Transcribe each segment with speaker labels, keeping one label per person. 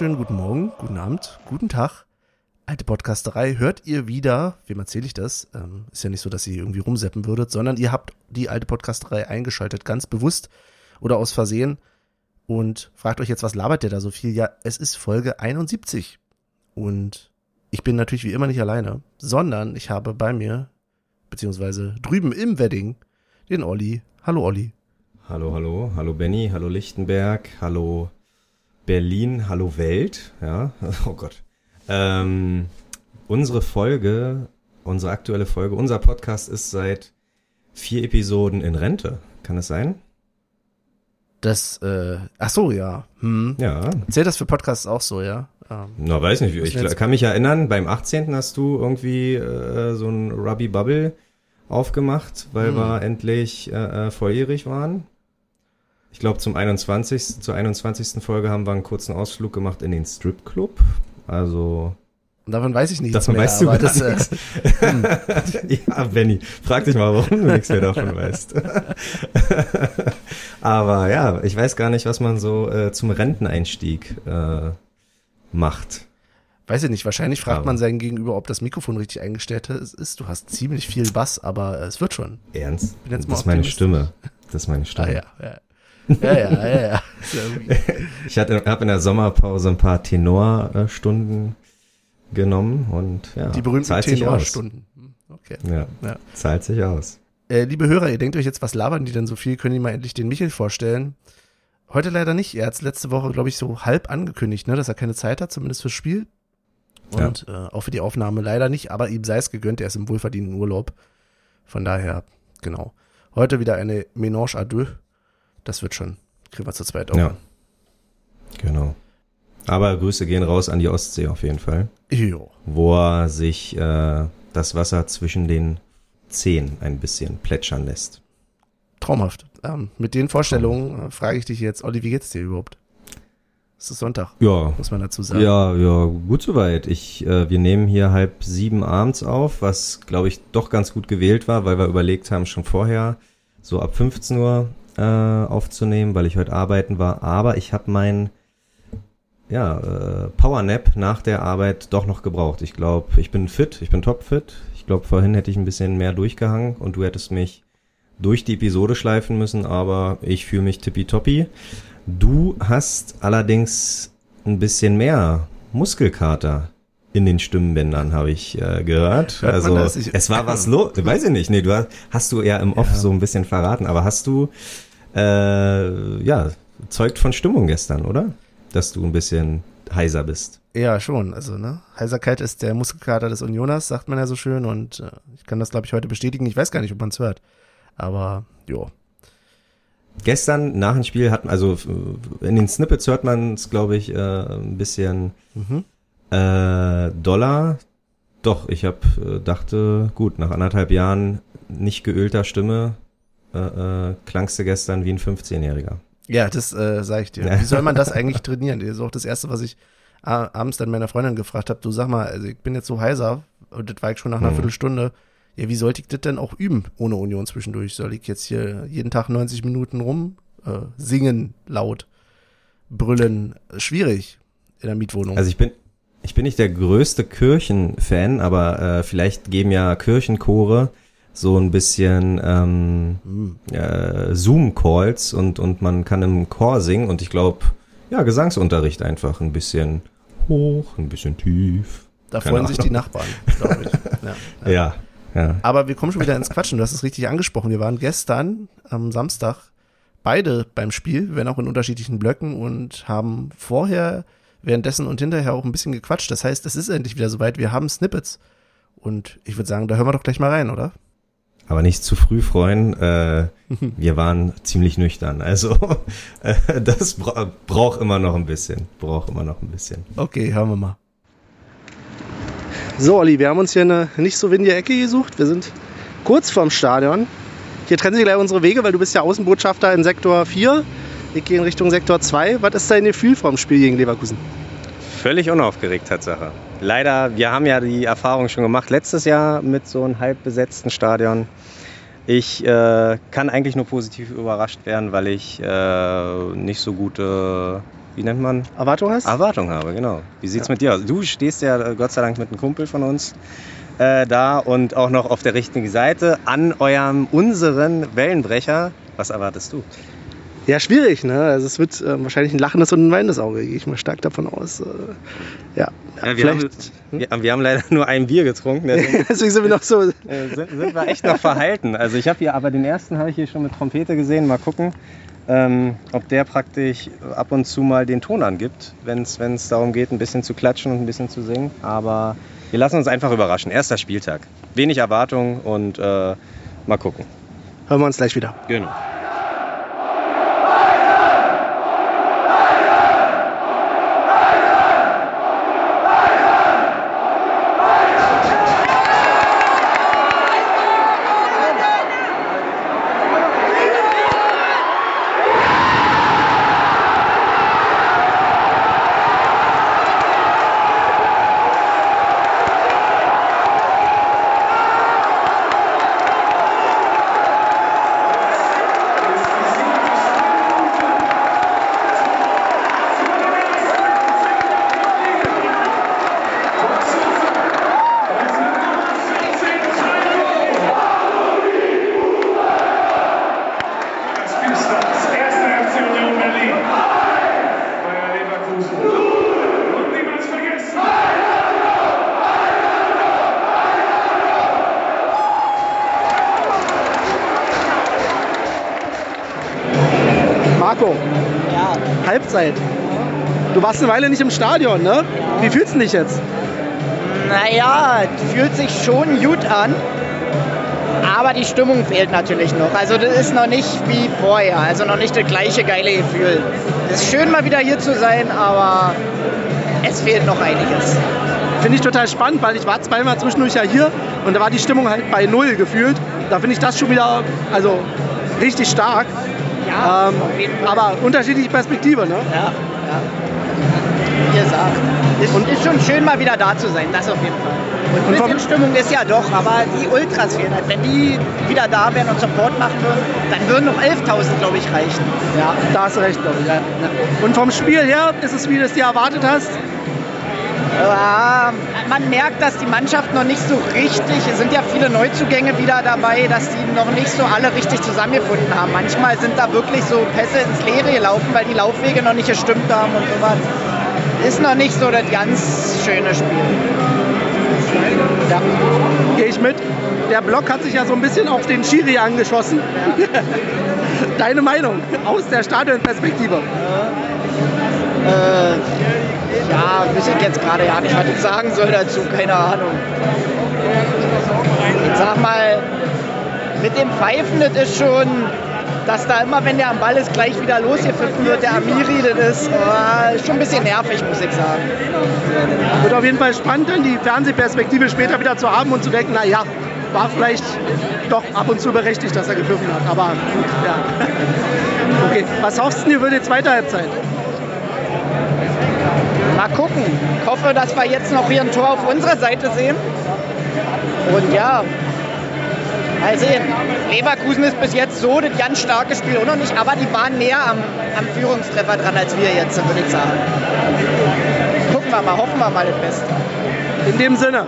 Speaker 1: wunderschönen guten Morgen, guten Abend, guten Tag. Alte Podcasterei hört ihr wieder, wem erzähle ich das? Ähm, ist ja nicht so, dass ihr irgendwie rumseppen würdet, sondern ihr habt die alte Podcasterei eingeschaltet, ganz bewusst oder aus Versehen und fragt euch jetzt, was labert der da so viel? Ja, es ist Folge 71 und ich bin natürlich wie immer nicht alleine, sondern ich habe bei mir, beziehungsweise drüben im Wedding, den Olli. Hallo Olli.
Speaker 2: Hallo, hallo, hallo Benny, hallo Lichtenberg, hallo Berlin, hallo Welt, ja, oh Gott. Ähm, unsere Folge, unsere aktuelle Folge, unser Podcast ist seit vier Episoden in Rente. Kann es sein?
Speaker 1: Das, äh, ach so, ja. Hm.
Speaker 2: Ja.
Speaker 1: Zählt das für Podcasts auch so, ja?
Speaker 2: Ähm, Na, weiß nicht. Ich kann mich erinnern, beim 18. hast du irgendwie äh, so ein Ruby Bubble aufgemacht, weil hm. wir endlich äh, äh volljährig waren. Ich glaube, zum 21. zur 21. Folge haben wir einen kurzen Ausflug gemacht in den Strip Club. Also.
Speaker 1: Davon weiß ich nichts
Speaker 2: davon
Speaker 1: mehr.
Speaker 2: Weißt du gar das, äh, hm. ja, Benny, frag dich mal, warum du nichts mehr davon weißt. Aber ja, ich weiß gar nicht, was man so äh, zum Renteneinstieg äh, macht.
Speaker 1: Weiß ich nicht, wahrscheinlich fragt aber. man seinen Gegenüber, ob das Mikrofon richtig eingestellt ist. Du hast ziemlich viel Bass, aber es wird schon.
Speaker 2: Ernst? Das ist meine Stimme. Das ist meine Stimme. Ah,
Speaker 1: ja, ja. Ja, ja, ja, ja.
Speaker 2: ich habe in der Sommerpause ein paar Tenorstunden genommen und ja,
Speaker 1: die berühmten Tenorstunden. Hm,
Speaker 2: okay. Ja, ja, zahlt sich aus.
Speaker 1: Äh, liebe Hörer, ihr denkt euch jetzt, was labern die denn so viel? Können die mal endlich den Michel vorstellen? Heute leider nicht. Er hat letzte Woche, glaube ich, so halb angekündigt, ne, dass er keine Zeit hat, zumindest fürs Spiel. Und ja. äh, auch für die Aufnahme leider nicht, aber ihm sei es gegönnt, er ist im wohlverdienten Urlaub. Von daher, genau. Heute wieder eine Ménage à deux das wird schon. Kriegen wir zu zweit auch.
Speaker 2: Ja. Genau. Aber Grüße gehen raus an die Ostsee auf jeden Fall.
Speaker 1: Jo.
Speaker 2: Wo er sich äh, das Wasser zwischen den Zehen ein bisschen plätschern lässt.
Speaker 1: Traumhaft. Ähm, mit den Vorstellungen äh, frage ich dich jetzt, Olli, wie geht's dir überhaupt? Es ist Sonntag.
Speaker 2: Ja.
Speaker 1: Muss man dazu sagen.
Speaker 2: Ja, ja, gut soweit. Ich, äh, wir nehmen hier halb sieben abends auf, was, glaube ich, doch ganz gut gewählt war, weil wir überlegt haben, schon vorher so ab 15 Uhr äh, aufzunehmen, weil ich heute arbeiten war. Aber ich habe mein ja, äh, Powernap nach der Arbeit doch noch gebraucht. Ich glaube, ich bin fit, ich bin topfit. Ich glaube, vorhin hätte ich ein bisschen mehr durchgehangen und du hättest mich durch die Episode schleifen müssen, aber ich fühle mich tippitoppi. Du hast allerdings ein bisschen mehr Muskelkater in den Stimmbändern, habe ich äh, gehört. Hört also es war was los, weiß ich nicht. Nee, du hast, hast du ja im Off ja. so ein bisschen verraten, aber hast du äh, ja, zeugt von Stimmung gestern, oder? Dass du ein bisschen heiser bist.
Speaker 1: Ja, schon. Also, ne? Heiserkeit ist der Muskelkater des Unioners, sagt man ja so schön. Und äh, ich kann das, glaube ich, heute bestätigen. Ich weiß gar nicht, ob man es hört. Aber, jo.
Speaker 2: Gestern nach dem Spiel hat man, also in den Snippets hört man es, glaube ich, äh, ein bisschen mhm. Äh, Dollar. Doch, ich hab, äh, dachte, gut, nach anderthalb Jahren nicht geölter Stimme äh, äh, klangst du gestern wie ein 15-Jähriger.
Speaker 1: Ja, das äh, sage ich dir. Wie soll man das eigentlich trainieren? Das ist auch das Erste, was ich abends dann meiner Freundin gefragt habe. Du sag mal, also ich bin jetzt so heiser und das war ich schon nach einer mhm. Viertelstunde. Ja, wie sollte ich das denn auch üben ohne Union zwischendurch? Soll ich jetzt hier jeden Tag 90 Minuten rum äh, singen, laut, brüllen? Schwierig in der Mietwohnung.
Speaker 2: Also ich bin, ich bin nicht der größte Kirchenfan, aber äh, vielleicht geben ja Kirchenchore so ein bisschen ähm, hm. äh, Zoom-Calls und, und man kann im Chor singen und ich glaube, ja, Gesangsunterricht einfach ein bisschen hoch, ein bisschen tief.
Speaker 1: Da freuen sich die Nachbarn, glaube ich.
Speaker 2: Ja, ja. ja, ja.
Speaker 1: Aber wir kommen schon wieder ins Quatschen. Du hast es richtig angesprochen. Wir waren gestern am Samstag beide beim Spiel, wenn auch in unterschiedlichen Blöcken und haben vorher, währenddessen und hinterher auch ein bisschen gequatscht. Das heißt, es ist endlich wieder soweit. Wir haben Snippets. Und ich würde sagen, da hören wir doch gleich mal rein, oder?
Speaker 2: aber nicht zu früh freuen. Äh, wir waren ziemlich nüchtern. Also äh, das bra braucht immer noch ein bisschen. Braucht immer noch ein bisschen.
Speaker 1: Okay, hören wir mal. So, Olli, wir haben uns hier eine nicht so windige Ecke gesucht. Wir sind kurz vorm Stadion. Hier trennen sich gleich unsere Wege, weil du bist ja Außenbotschafter in Sektor 4. Ich gehe in Richtung Sektor 2. Was ist dein Gefühl vom Spiel gegen Leverkusen?
Speaker 2: Völlig unaufgeregt, Tatsache. Leider, wir haben ja die Erfahrung schon gemacht letztes Jahr mit so einem halb besetzten Stadion. Ich äh, kann eigentlich nur positiv überrascht werden, weil ich äh, nicht so gute wie nennt man?
Speaker 1: Erwartung hast?
Speaker 2: Erwartung habe, genau. Wie sieht's ja. mit dir aus? Du stehst ja äh, Gott sei Dank mit einem Kumpel von uns äh, da und auch noch auf der richtigen Seite an eurem, unseren Wellenbrecher. Was erwartest du?
Speaker 1: Ja, schwierig, ne? Also es wird äh, wahrscheinlich ein lachendes und ein weinendes Auge, gehe ich mal stark davon aus. Äh, ja,
Speaker 2: ja, wir, haben, wir, wir, haben, leider nur ein Bier getrunken.
Speaker 1: Deswegen, deswegen sind wir noch so. Äh,
Speaker 2: sind, sind, wir echt noch verhalten. Also ich habe hier, aber den ersten habe ich hier schon mit Trompete gesehen. Mal gucken, ähm, ob der praktisch ab und zu mal den Ton angibt, wenn es darum geht, ein bisschen zu klatschen und ein bisschen zu singen. Aber wir lassen uns einfach überraschen. Erster Spieltag. Wenig Erwartung und äh, mal gucken.
Speaker 1: Hören wir uns gleich wieder.
Speaker 2: Genau.
Speaker 1: Warst eine Weile nicht im Stadion, ne? Wie fühlst du dich jetzt?
Speaker 3: Naja, fühlt sich schon gut an. Aber die Stimmung fehlt natürlich noch. Also das ist noch nicht wie vorher. Also noch nicht das gleiche geile Gefühl. Es ist schön mal wieder hier zu sein, aber es fehlt noch einiges.
Speaker 1: Finde ich total spannend, weil ich war zweimal zwischendurch ja hier und da war die Stimmung halt bei null gefühlt. Da finde ich das schon wieder also richtig stark. Ja, ähm, aber unterschiedliche Perspektive, ne?
Speaker 3: Ja, ja. Gesagt, ist, und ist schon schön mal wieder da zu sein, das auf jeden Fall. Und ein bisschen Stimmung ist ja doch, aber die Ultras fehlen halt. Wenn die wieder da wären und Support machen würden, dann würden noch 11.000, glaube ich, reichen.
Speaker 1: Ja, da hast du recht, glaube ich. Ja. Und vom Spiel her ist es, wie du es dir erwartet hast?
Speaker 3: Ja, man merkt, dass die Mannschaft noch nicht so richtig, es sind ja viele Neuzugänge wieder dabei, dass die noch nicht so alle richtig zusammengefunden haben. Manchmal sind da wirklich so Pässe ins Leere gelaufen, weil die Laufwege noch nicht gestimmt haben und sowas. Ist noch nicht so das ganz schöne Spiel.
Speaker 1: Ja, gehe ich mit. Der Block hat sich ja so ein bisschen auf den Schiri angeschossen. Ja. Deine Meinung aus der Stadionperspektive?
Speaker 3: Äh, ja, wüsste ich jetzt gerade ja nicht, was ich sagen soll dazu, keine Ahnung. Ich sag mal, mit dem Pfeifen, das ist schon, dass da immer, wenn der am Ball ist, gleich wieder losgepfiffen wird, der Amiri, das ist oh, schon ein bisschen nervig, muss ich sagen.
Speaker 1: Wird auf jeden Fall spannend, dann die Fernsehperspektive später wieder zu haben und zu denken, naja, war vielleicht doch ab und zu berechtigt, dass er gepfiffen hat. Aber gut, ja. Okay, was hoffst du für die zweite Halbzeit?
Speaker 3: Mal gucken. Ich hoffe, dass wir jetzt noch hier ein Tor auf unserer Seite sehen. Und ja, sehen. Leverkusen ist bis jetzt so das ganz starke Spiel auch noch nicht, aber die waren näher am, am Führungstreffer dran als wir jetzt, würde ich sagen. Gucken wir mal, hoffen wir mal das Beste.
Speaker 1: In dem Sinne.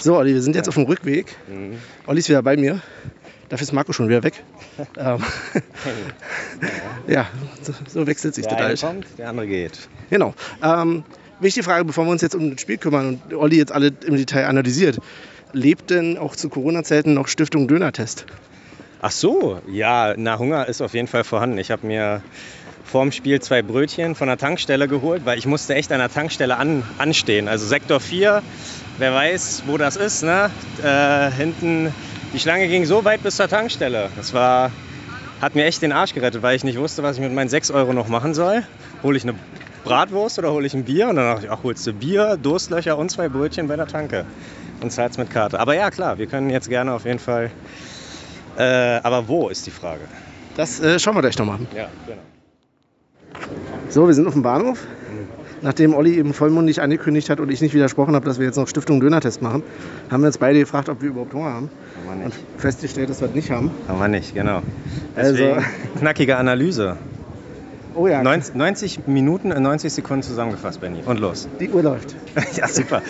Speaker 1: So, Olli, wir sind jetzt auf dem Rückweg. Mhm. Olli ist wieder bei mir. Dafür ist Marco schon wieder weg. ähm, ja, so, so, wechselt sich
Speaker 2: der das halt. kommt, der andere geht.
Speaker 1: Genau. Ähm, wichtige Frage, bevor wir uns jetzt um das Spiel kümmern und Olli jetzt alle im Detail analysiert. Lebt denn auch zu Corona-Zeiten noch Stiftung Döner-Test?
Speaker 2: Ach so, ja, na Hunger ist auf jeden Fall vorhanden. Ich habe mir vorm Spiel zwei Brötchen von der Tankstelle geholt, weil ich musste echt an der Tankstelle an, anstehen. Also Sektor 4 wer weiß, wo das ist. Ne? Äh, hinten, die Schlange ging so weit bis zur Tankstelle. Das war, hat mir echt den Arsch gerettet, weil ich nicht wusste, was ich mit meinen 6 Euro noch machen soll. Hole ich eine Bratwurst oder hole ich ein Bier? Und dann dachte ich, ach, holst du Bier, Durstlöcher und zwei Brötchen bei der Tanke und zahlst mit Karte. Aber ja, klar, wir können jetzt gerne auf jeden Fall
Speaker 4: Äh, aber wo ist die Frage?
Speaker 1: Das äh, schauen wir gleich nochmal.
Speaker 4: Ja, genau.
Speaker 1: So, wir sind auf dem Bahnhof. Nachdem Olli eben vollmundig angekündigt hat und ich nicht widersprochen habe, dass wir jetzt noch Stiftung Dönertest machen, haben wir uns beide gefragt, ob wir überhaupt Hunger haben.
Speaker 4: Haben wir
Speaker 1: Und festgestellt, dass wir es nicht haben.
Speaker 4: Haben wir nicht, genau.
Speaker 1: Also-
Speaker 4: Deswegen knackige Analyse.
Speaker 1: Oh ja,
Speaker 4: 90, 90 Minuten in 90 Sekunden zusammengefasst, Benny. Und los.
Speaker 1: die Uhr läuft.
Speaker 4: ja, super.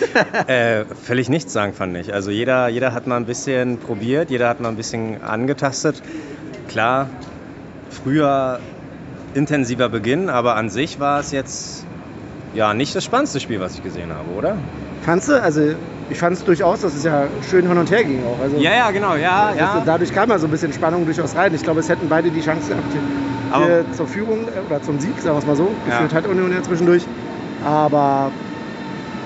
Speaker 4: äh, völlig nichts sagen, fand ich. Also jeder, jeder hat mal ein bisschen probiert, jeder hat mal ein bisschen angetastet. Klar, früher intensiver Beginn, aber an sich war es jetzt ja nicht das spannendste Spiel, was ich gesehen habe, oder?
Speaker 1: Fandst du? Also ich fand es durchaus, dass es ja schön hin und her ging auch. Also,
Speaker 4: Ja, ja, genau, ja, ja.
Speaker 1: Dadurch kam ja so ein bisschen Spannung durchaus rein. Ich glaube, es hätten beide die Chance gehabt, hier
Speaker 4: Aber-
Speaker 1: zur Führung äh, oder zum Sieg, sagen wir es mal so.
Speaker 4: Ja.
Speaker 1: Geführt hat Union ja zwischendurch. Aber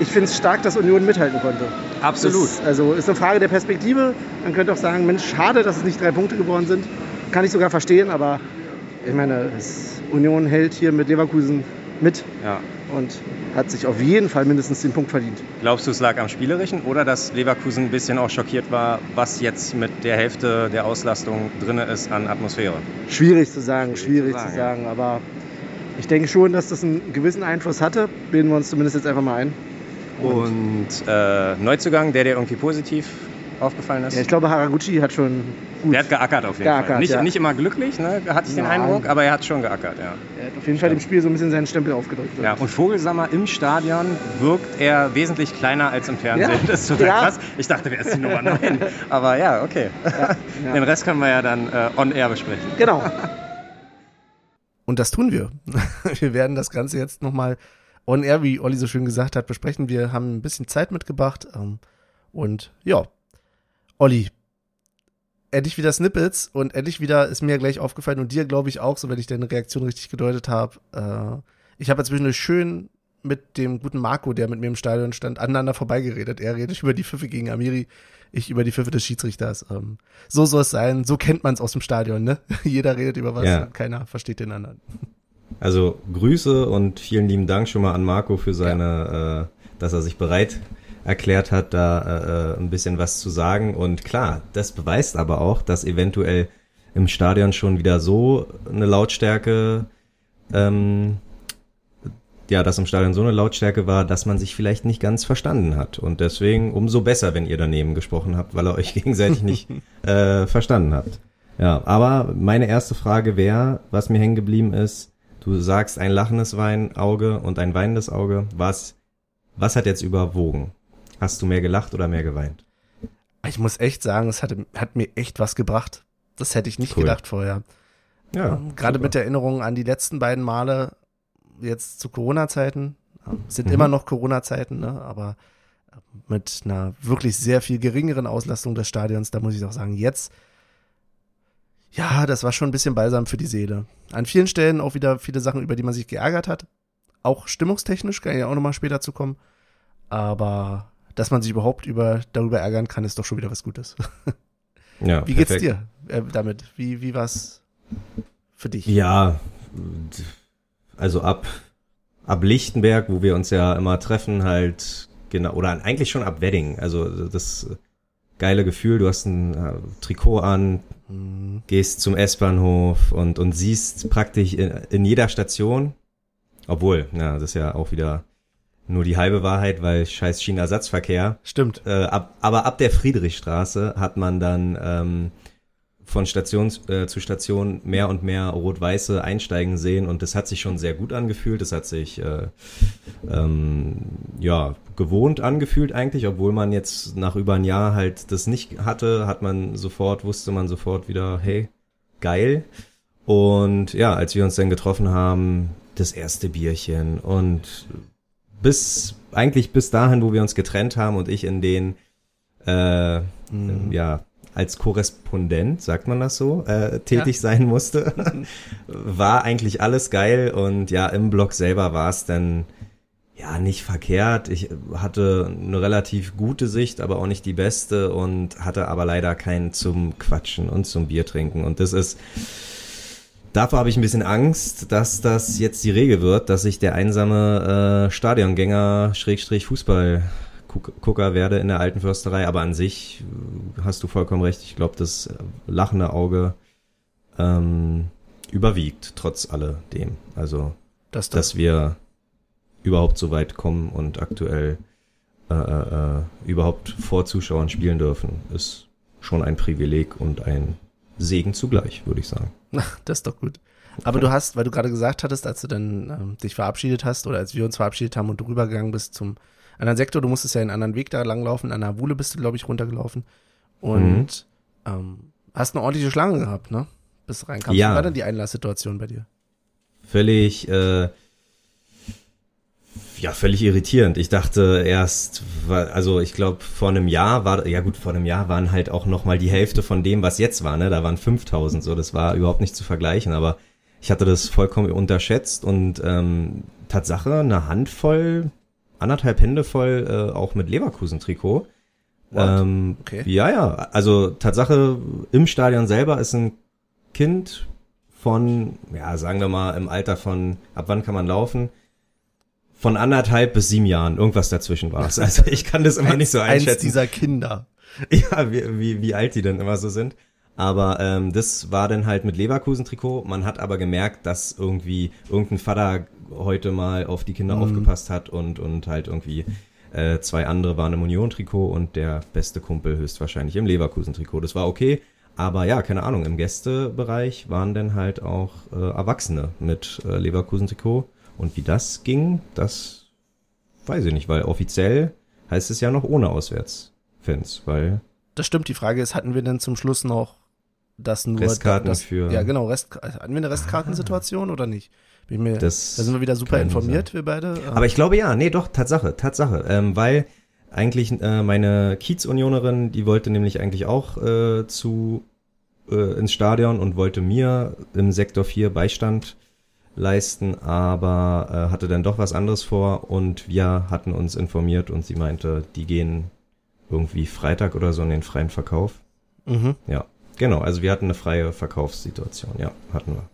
Speaker 1: ich finde es stark, dass Union mithalten konnte.
Speaker 4: Absolut.
Speaker 1: Das, also ist eine Frage der Perspektive. Man könnte auch sagen, Mensch, schade, dass es nicht drei Punkte geworden sind. Kann ich sogar verstehen, aber ich meine, Union hält hier mit Leverkusen mit
Speaker 4: ja.
Speaker 1: Und hat sich auf jeden Fall mindestens den Punkt verdient.
Speaker 4: Glaubst du, es lag am Spielerischen oder dass Leverkusen ein bisschen auch schockiert war, was jetzt mit der Hälfte der Auslastung drin ist an Atmosphäre?
Speaker 1: Schwierig zu sagen,
Speaker 4: Schwierig
Speaker 1: schwierig
Speaker 4: zu
Speaker 1: zu
Speaker 4: sagen,
Speaker 1: aber ich denke schon, dass das einen gewissen Einfluss hatte. Bilden wir uns zumindest jetzt einfach mal ein.
Speaker 4: Und äh, Neuzugang, der dir irgendwie positiv aufgefallen ist?
Speaker 1: Ja, ich glaube, Haraguchi hat schon gut.
Speaker 4: der hat geackert auf jeden Fall.
Speaker 1: Geackert,
Speaker 4: Nicht,
Speaker 1: ja.
Speaker 4: nicht immer glücklich, ne, hatte ich den
Speaker 1: Nein.
Speaker 4: Eindruck, aber er hat schon geackert, ja.
Speaker 1: er hat auf jeden Fall dem Spiel so ein bisschen seinen Stempel aufgedrückt.
Speaker 4: ja. Und Vogelsammer im Stadion wirkt er wesentlich kleiner als im Fernsehen.
Speaker 1: Ja.
Speaker 4: Das ist total
Speaker 1: Ja.
Speaker 4: krass. Ich dachte, wer ist die Nummer 9? Aber ja, okay.
Speaker 1: ja.
Speaker 4: Den Rest können wir ja dann äh, on air besprechen.
Speaker 1: Genau.
Speaker 5: Und das tun wir. Wir werden das Ganze jetzt nochmal on air, wie Olli so schön gesagt hat, besprechen. Wir haben ein bisschen Zeit mitgebracht. Ähm, und ja, Olli, endlich wieder Snippets und endlich wieder ist mir gleich aufgefallen und dir glaube ich auch, so wenn ich deine Reaktion richtig gedeutet habe. Äh, ich habe inzwischen schön mit dem guten Marco, der mit mir im Stadion stand, aneinander vorbeigeredet. Er redet über die Pfiffe gegen Amiri, ich über die Pfiffe des Schiedsrichters. Ähm, so soll es sein, so kennt man es aus dem Stadion, ne? Jeder redet über was
Speaker 2: Ja.
Speaker 5: keiner versteht den anderen.
Speaker 2: Also Grüße und vielen lieben Dank schon mal an Marco für seine, äh, dass er sich bereit erklärt hat, da äh, ein bisschen was zu sagen. Und klar, das beweist aber auch, dass eventuell im Stadion schon wieder so eine Lautstärke, ähm, ja, dass im Stadion so eine Lautstärke war, dass man sich vielleicht nicht ganz verstanden hat. Und deswegen umso besser, wenn ihr daneben gesprochen habt, weil ihr euch gegenseitig nicht äh, verstanden habt. Ja, aber meine erste Frage wäre, was mir hängen geblieben ist, du sagst ein lachendes Weinauge und ein weinendes Auge. Was, was hat jetzt überwogen? Hast du mehr gelacht oder mehr geweint?
Speaker 5: Ich muss echt sagen, es hat, hat mir echt was gebracht. Das hätte ich nicht
Speaker 2: Cool.
Speaker 5: gedacht vorher.
Speaker 2: Ja,
Speaker 5: Ähm, Gerade mit der Erinnerung an die letzten beiden Male jetzt zu Corona-Zeiten. Ähm, Sind
Speaker 2: Mhm.
Speaker 5: immer noch Corona-Zeiten, ne? aber äh, mit einer wirklich sehr viel geringeren Auslastung des Stadions, da muss ich auch sagen, jetzt, ja, das war schon ein bisschen balsam für die Seele. An vielen Stellen auch wieder viele Sachen, über die man sich geärgert hat. Auch stimmungstechnisch, kann ich ja auch nochmal später zu kommen. Aber dass man sich überhaupt über, darüber ärgern kann, ist doch schon wieder was Gutes.
Speaker 2: ja
Speaker 5: Wie geht's
Speaker 2: perfekt.
Speaker 5: dir äh, damit? Wie, wie war's für dich?
Speaker 2: Ja, also ab, ab Lichtenberg, wo wir uns ja immer treffen, halt, genau, oder eigentlich schon ab Wedding. Also das geile Gefühl, du hast ein äh, Trikot an,
Speaker 5: Hm,
Speaker 2: gehst zum S-Bahnhof und, und siehst praktisch in, in jeder Station, obwohl, ja, das ist ja auch wieder nur die halbe Wahrheit, weil scheiß Schienenersatzverkehr.
Speaker 5: Stimmt.
Speaker 2: Äh, ab, aber ab der Friedrichstraße hat man dann ähm, von Station äh, zu Station mehr und mehr Rot-Weiße einsteigen sehen und das hat sich schon sehr gut angefühlt. Das hat sich äh, ähm, ja gewohnt angefühlt eigentlich, obwohl man jetzt nach über ein Jahr halt das nicht hatte, hat man sofort wusste man sofort wieder, hey, geil. Und ja, als wir uns dann getroffen haben, das erste Bierchen und bis eigentlich bis dahin, wo wir uns getrennt haben und ich in den äh,
Speaker 5: Mhm.
Speaker 2: ja als Korrespondent, sagt man das so, äh, tätig sein musste, war eigentlich alles geil und ja, im Blog selber war es dann ja nicht verkehrt. Ich hatte eine relativ gute Sicht, aber auch nicht die beste und hatte aber leider keinen zum Quatschen und zum Bier trinken und das ist Davor habe ich ein bisschen Angst, dass das jetzt die Regel wird, dass ich der einsame äh, Stadiongänger Schrägstrich Fußball Gucker werde in der alten Försterei, aber an sich äh, hast du vollkommen recht. Ich glaube, das lachende Auge ähm, überwiegt trotz alledem. Also, das dass wir überhaupt so weit kommen und aktuell äh, äh, überhaupt vor Zuschauern spielen dürfen, ist schon ein Privileg und ein Segen zugleich, würde ich sagen.
Speaker 1: Ach, das ist doch gut. Aber du hast, weil du gerade gesagt hattest, als du dann ähm, dich verabschiedet hast oder als wir uns verabschiedet haben und du rübergegangen bist zum anderen Sektor, du musstest ja einen anderen Weg da langlaufen, an der Wule bist du, glaube ich, runtergelaufen und mhm. ähm, hast eine ordentliche Schlange gehabt, ne? Bis du reinkamst.
Speaker 2: Ja.
Speaker 1: Wie war denn die Einlasssituation bei dir?
Speaker 2: Völlig, äh, ja, völlig irritierend. Ich dachte erst, also ich glaube, vor einem Jahr war, ja gut, vor einem Jahr waren halt auch nochmal die Hälfte von dem, was jetzt war, ne? Da waren 5000, so, das war überhaupt nicht zu vergleichen, aber ich hatte das vollkommen unterschätzt und ähm, Tatsache eine Handvoll, anderthalb Hände voll, äh, auch mit Leverkusen-Trikot. Ähm, okay. Ja, ja, also Tatsache im Stadion selber ist ein Kind von, ja, sagen wir mal, im Alter von, ab wann kann man laufen? Von anderthalb bis sieben Jahren, irgendwas dazwischen war es. Also ich kann das immer eins, nicht so einschätzen. Eins
Speaker 1: dieser Kinder.
Speaker 2: Ja, wie, wie, wie alt die denn immer so sind. Aber ähm, das war dann halt mit Leverkusen-Trikot. Man hat aber gemerkt, dass irgendwie irgendein Vater heute mal auf die Kinder mhm. aufgepasst hat und, und halt irgendwie äh, zwei andere waren im Union-Trikot und der beste Kumpel höchstwahrscheinlich im Leverkusen-Trikot. Das war okay. Aber ja, keine Ahnung, im Gästebereich waren dann halt auch äh, Erwachsene mit äh, Leverkusen-Trikot. Und wie das ging, das weiß ich nicht, weil offiziell heißt es ja noch ohne Auswärtsfans, weil.
Speaker 1: Das stimmt, die Frage ist, hatten wir denn zum Schluss noch das nur
Speaker 2: Restkarten
Speaker 1: das,
Speaker 2: für.
Speaker 1: Ja, genau, Rest, hatten wir eine Restkartensituation ah. oder nicht?
Speaker 2: Mir, das
Speaker 1: da sind wir wieder super informiert, sein. wir beide.
Speaker 2: Aber ich glaube ja, nee, doch, Tatsache, Tatsache. Ähm, weil eigentlich äh, meine Kiez-Unionerin, die wollte nämlich eigentlich auch äh, zu äh, ins Stadion und wollte mir im Sektor 4 Beistand leisten, aber äh, hatte dann doch was anderes vor und wir hatten uns informiert und sie meinte, die gehen irgendwie Freitag oder so in den freien Verkauf. Mhm. Ja, genau. Also wir hatten eine freie Verkaufssituation. Ja, hatten wir.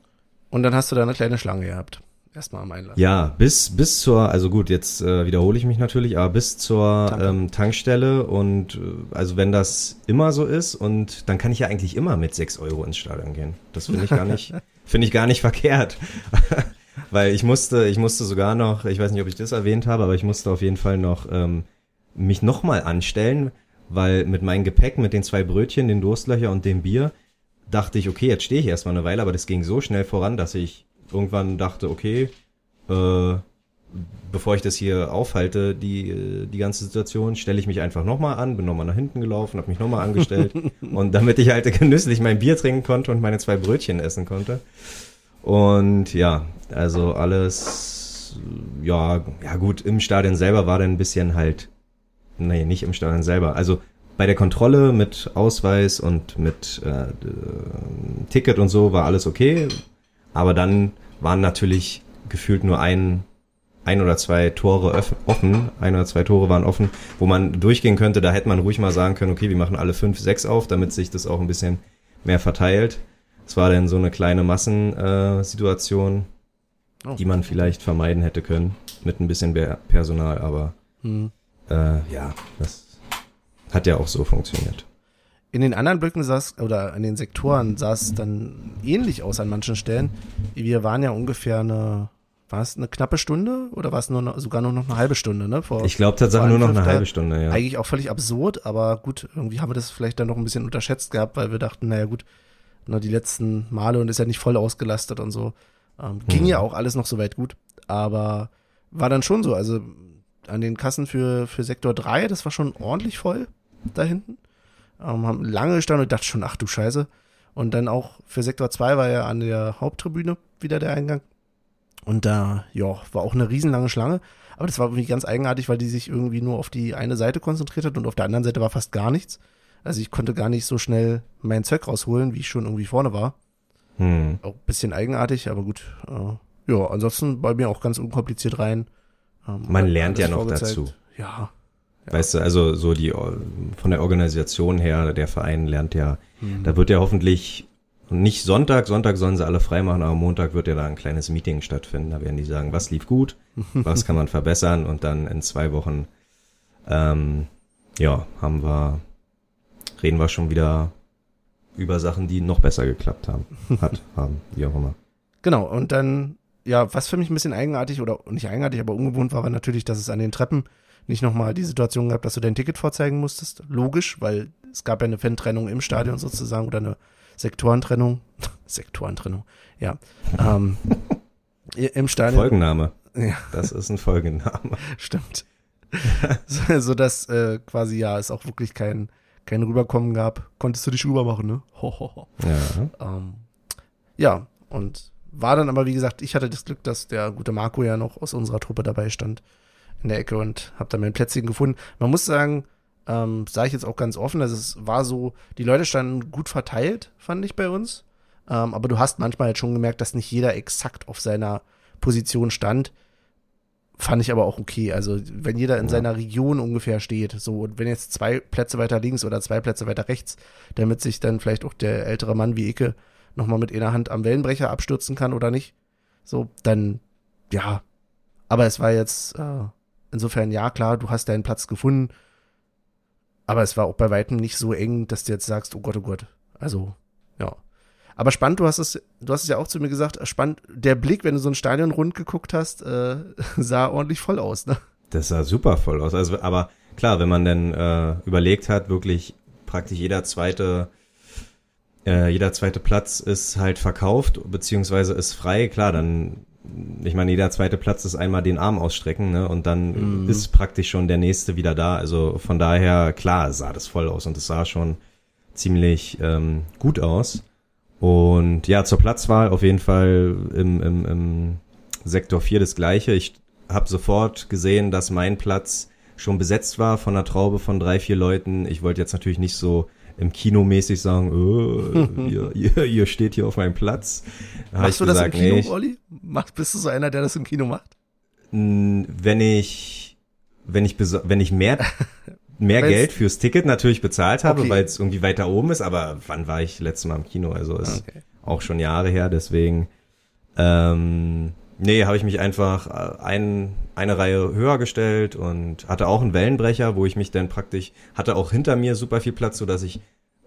Speaker 1: Und dann hast du da eine kleine Schlange gehabt. Erstmal am Einlass.
Speaker 2: Ja, bis, bis zur, also gut, jetzt äh, wiederhole ich mich natürlich, aber bis zur ähm, Tankstelle und äh, also wenn das immer so ist und dann kann ich ja eigentlich immer mit sechs Euro ins Stadion gehen. Das finde ich gar nicht, finde ich gar nicht verkehrt. Weil ich musste, ich musste sogar noch, ich weiß nicht, ob ich das erwähnt habe, aber ich musste auf jeden Fall noch ähm, mich nochmal anstellen, weil mit meinem Gepäck, mit den zwei Brötchen, den Durstlöcher und dem Bier, dachte ich, okay, jetzt stehe ich erstmal eine Weile, aber das ging so schnell voran, dass ich irgendwann dachte, okay, äh, bevor ich das hier aufhalte, die, die ganze Situation, stelle ich mich einfach nochmal an, bin nochmal nach hinten gelaufen, habe mich nochmal angestellt und damit ich halt genüsslich mein Bier trinken konnte und meine zwei Brötchen essen konnte. Und ja, also alles, ja, ja gut, im Stadion selber war dann ein bisschen halt, nee, nicht im Stadion selber, also bei der Kontrolle mit Ausweis und mit äh, Ticket und so war alles okay, aber dann waren natürlich gefühlt nur ein, ein oder zwei Tore offen, ein oder zwei Tore waren offen, wo man durchgehen könnte. Da hätte man ruhig mal sagen können, okay, wir machen alle fünf, sechs auf, damit sich das auch ein bisschen mehr verteilt. Es war dann so eine kleine Massensituation, äh, oh. die man vielleicht vermeiden hätte können mit ein bisschen mehr Personal, aber hm. äh, ja, das hat ja auch so funktioniert.
Speaker 1: In den anderen Blöcken saß, oder in den Sektoren sah es dann ähnlich aus an manchen Stellen. Wir waren ja ungefähr eine, war es eine knappe Stunde oder war es nur noch, sogar nur noch eine halbe Stunde, ne?
Speaker 2: Vor, ich glaube tatsächlich nur noch eine halbe Stunde, ja.
Speaker 1: Eigentlich auch völlig absurd, aber gut, irgendwie haben wir das vielleicht dann noch ein bisschen unterschätzt gehabt, weil wir dachten, naja gut, ne, die letzten Male und ist ja nicht voll ausgelastet und so. Ähm, ging hm. ja auch alles noch soweit gut, aber war dann schon so, also an den Kassen für, für Sektor 3, das war schon ordentlich voll da hinten. Ähm, haben lange gestanden und dachte schon, ach du Scheiße. Und dann auch für Sektor 2 war ja an der Haupttribüne wieder der Eingang. Und da, ja, war auch eine riesenlange Schlange. Aber das war irgendwie ganz eigenartig, weil die sich irgendwie nur auf die eine Seite konzentriert hat und auf der anderen Seite war fast gar nichts. Also ich konnte gar nicht so schnell mein Zeug rausholen, wie ich schon irgendwie vorne war. Hm. Auch ein bisschen eigenartig, aber gut. Äh, ja, ansonsten bei mir auch ganz unkompliziert rein.
Speaker 2: Ähm, Man lernt ja noch dazu.
Speaker 1: Ja,
Speaker 2: ja. Weißt du, also so die von der Organisation her, der Verein lernt ja, mhm. da wird ja hoffentlich nicht Sonntag, Sonntag sollen sie alle freimachen, aber Montag wird ja da ein kleines Meeting stattfinden. Da werden die sagen, was lief gut, was kann man verbessern und dann in zwei Wochen ähm, ja, haben wir, reden wir schon wieder über Sachen, die noch besser geklappt haben, hat, haben, wie auch immer.
Speaker 1: Genau, und dann, ja, was für mich ein bisschen eigenartig oder nicht eigenartig, aber ungewohnt war, war natürlich, dass es an den Treppen nicht nochmal die Situation gab, dass du dein Ticket vorzeigen musstest. Logisch, weil es gab ja eine Fan-Trennung im Stadion sozusagen oder eine Sektorentrennung. Sektorentrennung, ja. ähm, Im Stadion.
Speaker 2: Folgenname. Ja. Das ist ein Folgenname.
Speaker 1: Stimmt. so, so dass äh, quasi ja es auch wirklich kein, kein Rüberkommen gab. Konntest du dich rüber machen, ne? Ho, ho, ho. Ja. Ähm, ja, und war dann aber, wie gesagt, ich hatte das Glück, dass der gute Marco ja noch aus unserer Truppe dabei stand in der Ecke und habe dann mein Plätzchen gefunden. Man muss sagen, ähm, sage ich jetzt auch ganz offen, also es war so, die Leute standen gut verteilt, fand ich bei uns. Ähm, aber du hast manchmal halt schon gemerkt, dass nicht jeder exakt auf seiner Position stand. Fand ich aber auch okay. Also, wenn jeder in ja. seiner Region ungefähr steht, so, und wenn jetzt zwei Plätze weiter links oder zwei Plätze weiter rechts, damit sich dann vielleicht auch der ältere Mann wie Icke nochmal mit einer Hand am Wellenbrecher abstürzen kann oder nicht, so, dann, ja. Aber es war jetzt, äh, insofern, ja, klar, du hast deinen Platz gefunden. Aber es war auch bei weitem nicht so eng, dass du jetzt sagst, oh Gott, oh Gott. Also, ja. Aber spannend, du hast es, du hast es ja auch zu mir gesagt, spannend, der Blick, wenn du so ein Stadion rund geguckt hast, äh, sah ordentlich voll aus, ne?
Speaker 2: Das sah super voll aus. Also, aber klar, wenn man dann äh, überlegt hat, wirklich praktisch jeder zweite, äh, jeder zweite Platz ist halt verkauft, beziehungsweise ist frei, klar, dann, ich meine, jeder zweite Platz ist einmal den Arm ausstrecken, ne? Und dann mhm. ist praktisch schon der nächste wieder da. Also von daher, klar, sah das voll aus und es sah schon ziemlich ähm, gut aus. Und ja, zur Platzwahl auf jeden Fall im, im, im Sektor 4 das gleiche. Ich habe sofort gesehen, dass mein Platz schon besetzt war von einer Traube von drei, vier Leuten. Ich wollte jetzt natürlich nicht so im Kino mäßig sagen, oh, ihr, ihr, ihr steht hier auf meinem Platz.
Speaker 1: Da Machst du gesagt, das im Kino, nee, Olli? Mach, bist du so einer, der das im Kino macht?
Speaker 2: Wenn ich, wenn ich, wenn ich mehr mehr Geld fürs Ticket natürlich bezahlt habe, okay. weil es irgendwie weiter oben ist, aber wann war ich letztes Mal im Kino? Also ist okay. auch schon Jahre her, deswegen ähm, nee, habe ich mich einfach äh, ein, eine Reihe höher gestellt und hatte auch einen Wellenbrecher, wo ich mich dann praktisch hatte auch hinter mir super viel Platz, so dass ich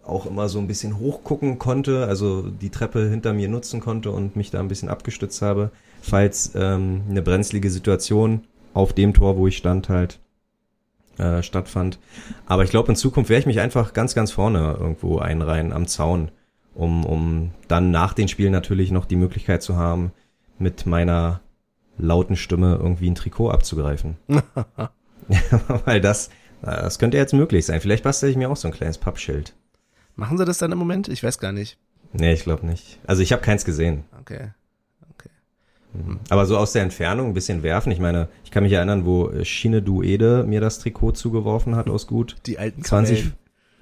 Speaker 2: auch immer so ein bisschen hochgucken konnte, also die Treppe hinter mir nutzen konnte und mich da ein bisschen abgestützt habe, falls ähm, eine brenzlige Situation auf dem Tor, wo ich stand, halt äh, stattfand. Aber ich glaube, in Zukunft werde ich mich einfach ganz, ganz vorne irgendwo einreihen am Zaun, um, um dann nach den Spielen natürlich noch die Möglichkeit zu haben, mit meiner lauten Stimme irgendwie ein Trikot abzugreifen. Weil das, das könnte jetzt möglich sein. Vielleicht bastel ich mir auch so ein kleines Pappschild.
Speaker 1: Machen sie das dann im Moment? Ich weiß gar nicht.
Speaker 2: Nee, ich glaube nicht. Also ich habe keins gesehen.
Speaker 1: Okay.
Speaker 2: Mhm. Aber so aus der Entfernung ein bisschen werfen. Ich meine, ich kann mich erinnern, wo Schiene Duede mir das Trikot zugeworfen hat aus gut
Speaker 1: die alten
Speaker 2: 20,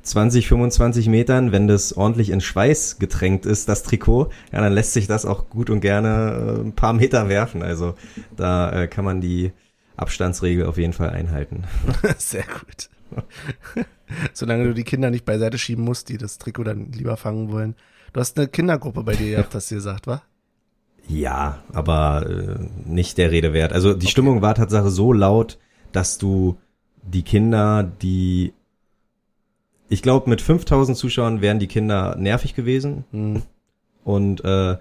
Speaker 2: 20, 25 Metern. Wenn das ordentlich in Schweiß getränkt ist, das Trikot, ja, dann lässt sich das auch gut und gerne äh, ein paar Meter werfen. Also da äh, kann man die Abstandsregel auf jeden Fall einhalten.
Speaker 1: Sehr gut. Solange du die Kinder nicht beiseite schieben musst, die das Trikot dann lieber fangen wollen. Du hast eine Kindergruppe bei dir, hast du gesagt, wa?
Speaker 2: Ja, aber äh, nicht der Rede wert. Also die okay. Stimmung war Tatsache so laut, dass du die Kinder, die ich glaube, mit 5000 Zuschauern wären die Kinder nervig gewesen. Mhm. Und äh,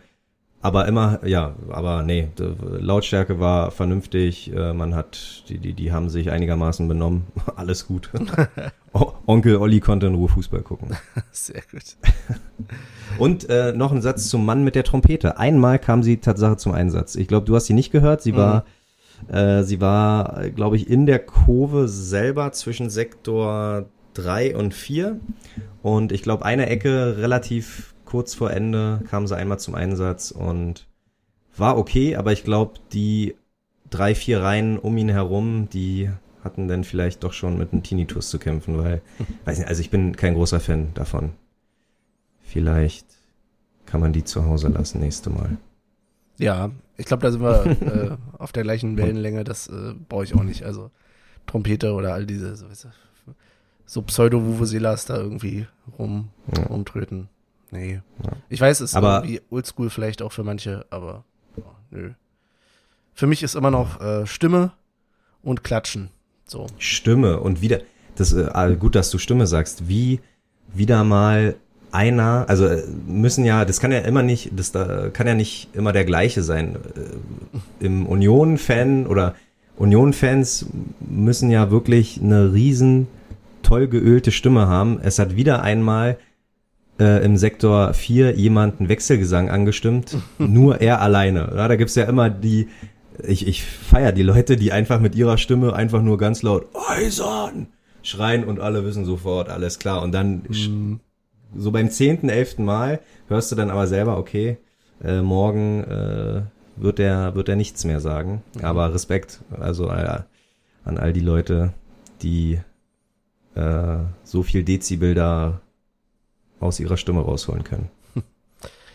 Speaker 2: aber immer, ja, aber nee, Lautstärke war vernünftig. Äh, man hat, die, die, die haben sich einigermaßen benommen. Alles gut. Onkel Olli konnte in Ruhe Fußball gucken.
Speaker 1: Sehr gut.
Speaker 2: Und äh, noch ein Satz zum Mann mit der Trompete. Einmal kam sie Tatsache zum Einsatz. Ich glaube, du hast sie nicht gehört. Sie mhm. war, äh, sie war, glaube ich, in der Kurve selber zwischen Sektor 3 und 4. Und ich glaube, eine Ecke relativ kurz vor Ende kam sie einmal zum Einsatz und war okay, aber ich glaube, die drei, vier Reihen um ihn herum, die hatten dann vielleicht doch schon mit einem Tinnitus zu kämpfen, weil, weiß nicht, also ich bin kein großer Fan davon. Vielleicht kann man die zu Hause lassen nächste Mal.
Speaker 1: Ja, ich glaube, da sind wir äh, auf der gleichen Wellenlänge, das äh, brauche ich auch nicht. Also Trompete oder all diese so, so Pseudo-Vuvuzelas da irgendwie rum, ja. rumtröten. Nee. Ja. Ich weiß, es ist aber, irgendwie oldschool vielleicht auch für manche, aber oh, nö. Für mich ist immer noch äh, Stimme und Klatschen.
Speaker 2: So. Stimme und wieder, das, äh, gut, dass du Stimme sagst, wie wieder mal einer, also äh, müssen ja, das kann ja immer nicht, das da kann ja nicht immer der gleiche sein. Äh, Im Union-Fan oder Union-Fans müssen ja wirklich eine riesen toll geölte Stimme haben. Es hat wieder einmal äh, im Sektor 4 jemanden Wechselgesang angestimmt, nur er alleine. Ja, da gibt's ja immer die, ich, ich feier die Leute, die einfach mit ihrer Stimme einfach nur ganz laut Eisern schreien und alle wissen sofort, alles klar. Und dann mhm. so beim zehnten, elften Mal hörst du dann aber selber, okay, äh, morgen äh, wird er wird er nichts mehr sagen. Mhm. Aber Respekt, also äh, an all die Leute, die äh, so viel Dezibel da aus ihrer Stimme rausholen können.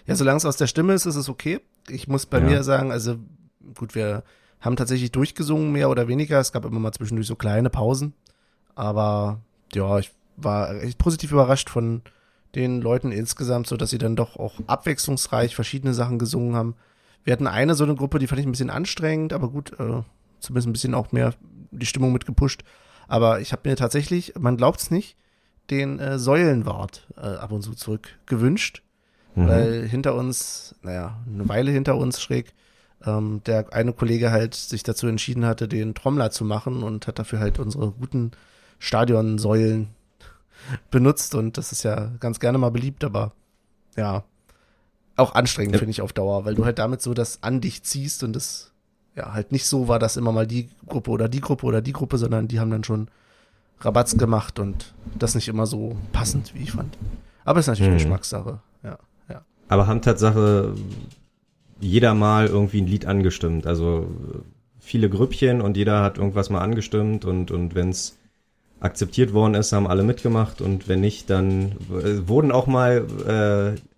Speaker 1: Ja, solange es aus der Stimme ist, ist es okay. Ich muss bei ja. mir sagen, also gut, wir haben tatsächlich durchgesungen, mehr oder weniger. Es gab immer mal zwischendurch so kleine Pausen. Aber ja, ich war echt positiv überrascht von den Leuten insgesamt, so dass sie dann doch auch abwechslungsreich verschiedene Sachen gesungen haben. Wir hatten eine so eine Gruppe, die fand ich ein bisschen anstrengend, aber gut, äh, zumindest ein bisschen auch mehr die Stimmung mit gepusht. Aber ich habe mir tatsächlich, man glaubt es nicht, den äh, Säulenwart äh, ab und zu zurück gewünscht, mhm. weil hinter uns, naja, eine Weile hinter uns schräg, ähm, der eine Kollege halt sich dazu entschieden hatte, den Trommler zu machen und hat dafür halt unsere guten Stadionsäulen benutzt und das ist ja ganz gerne mal beliebt, aber ja, auch anstrengend ja. finde ich auf Dauer, weil du halt damit so das an dich ziehst und das ja halt nicht so war, dass immer mal die Gruppe oder die Gruppe oder die Gruppe, sondern die haben dann schon Rabatz gemacht und das nicht immer so passend, wie ich fand. Aber ist natürlich mhm. Geschmackssache, ja, ja.
Speaker 2: Aber haben Tatsache jeder mal irgendwie ein Lied angestimmt, also viele Grüppchen und jeder hat irgendwas mal angestimmt und, und wenn es akzeptiert worden ist, haben alle mitgemacht und wenn nicht, dann äh, wurden auch mal äh,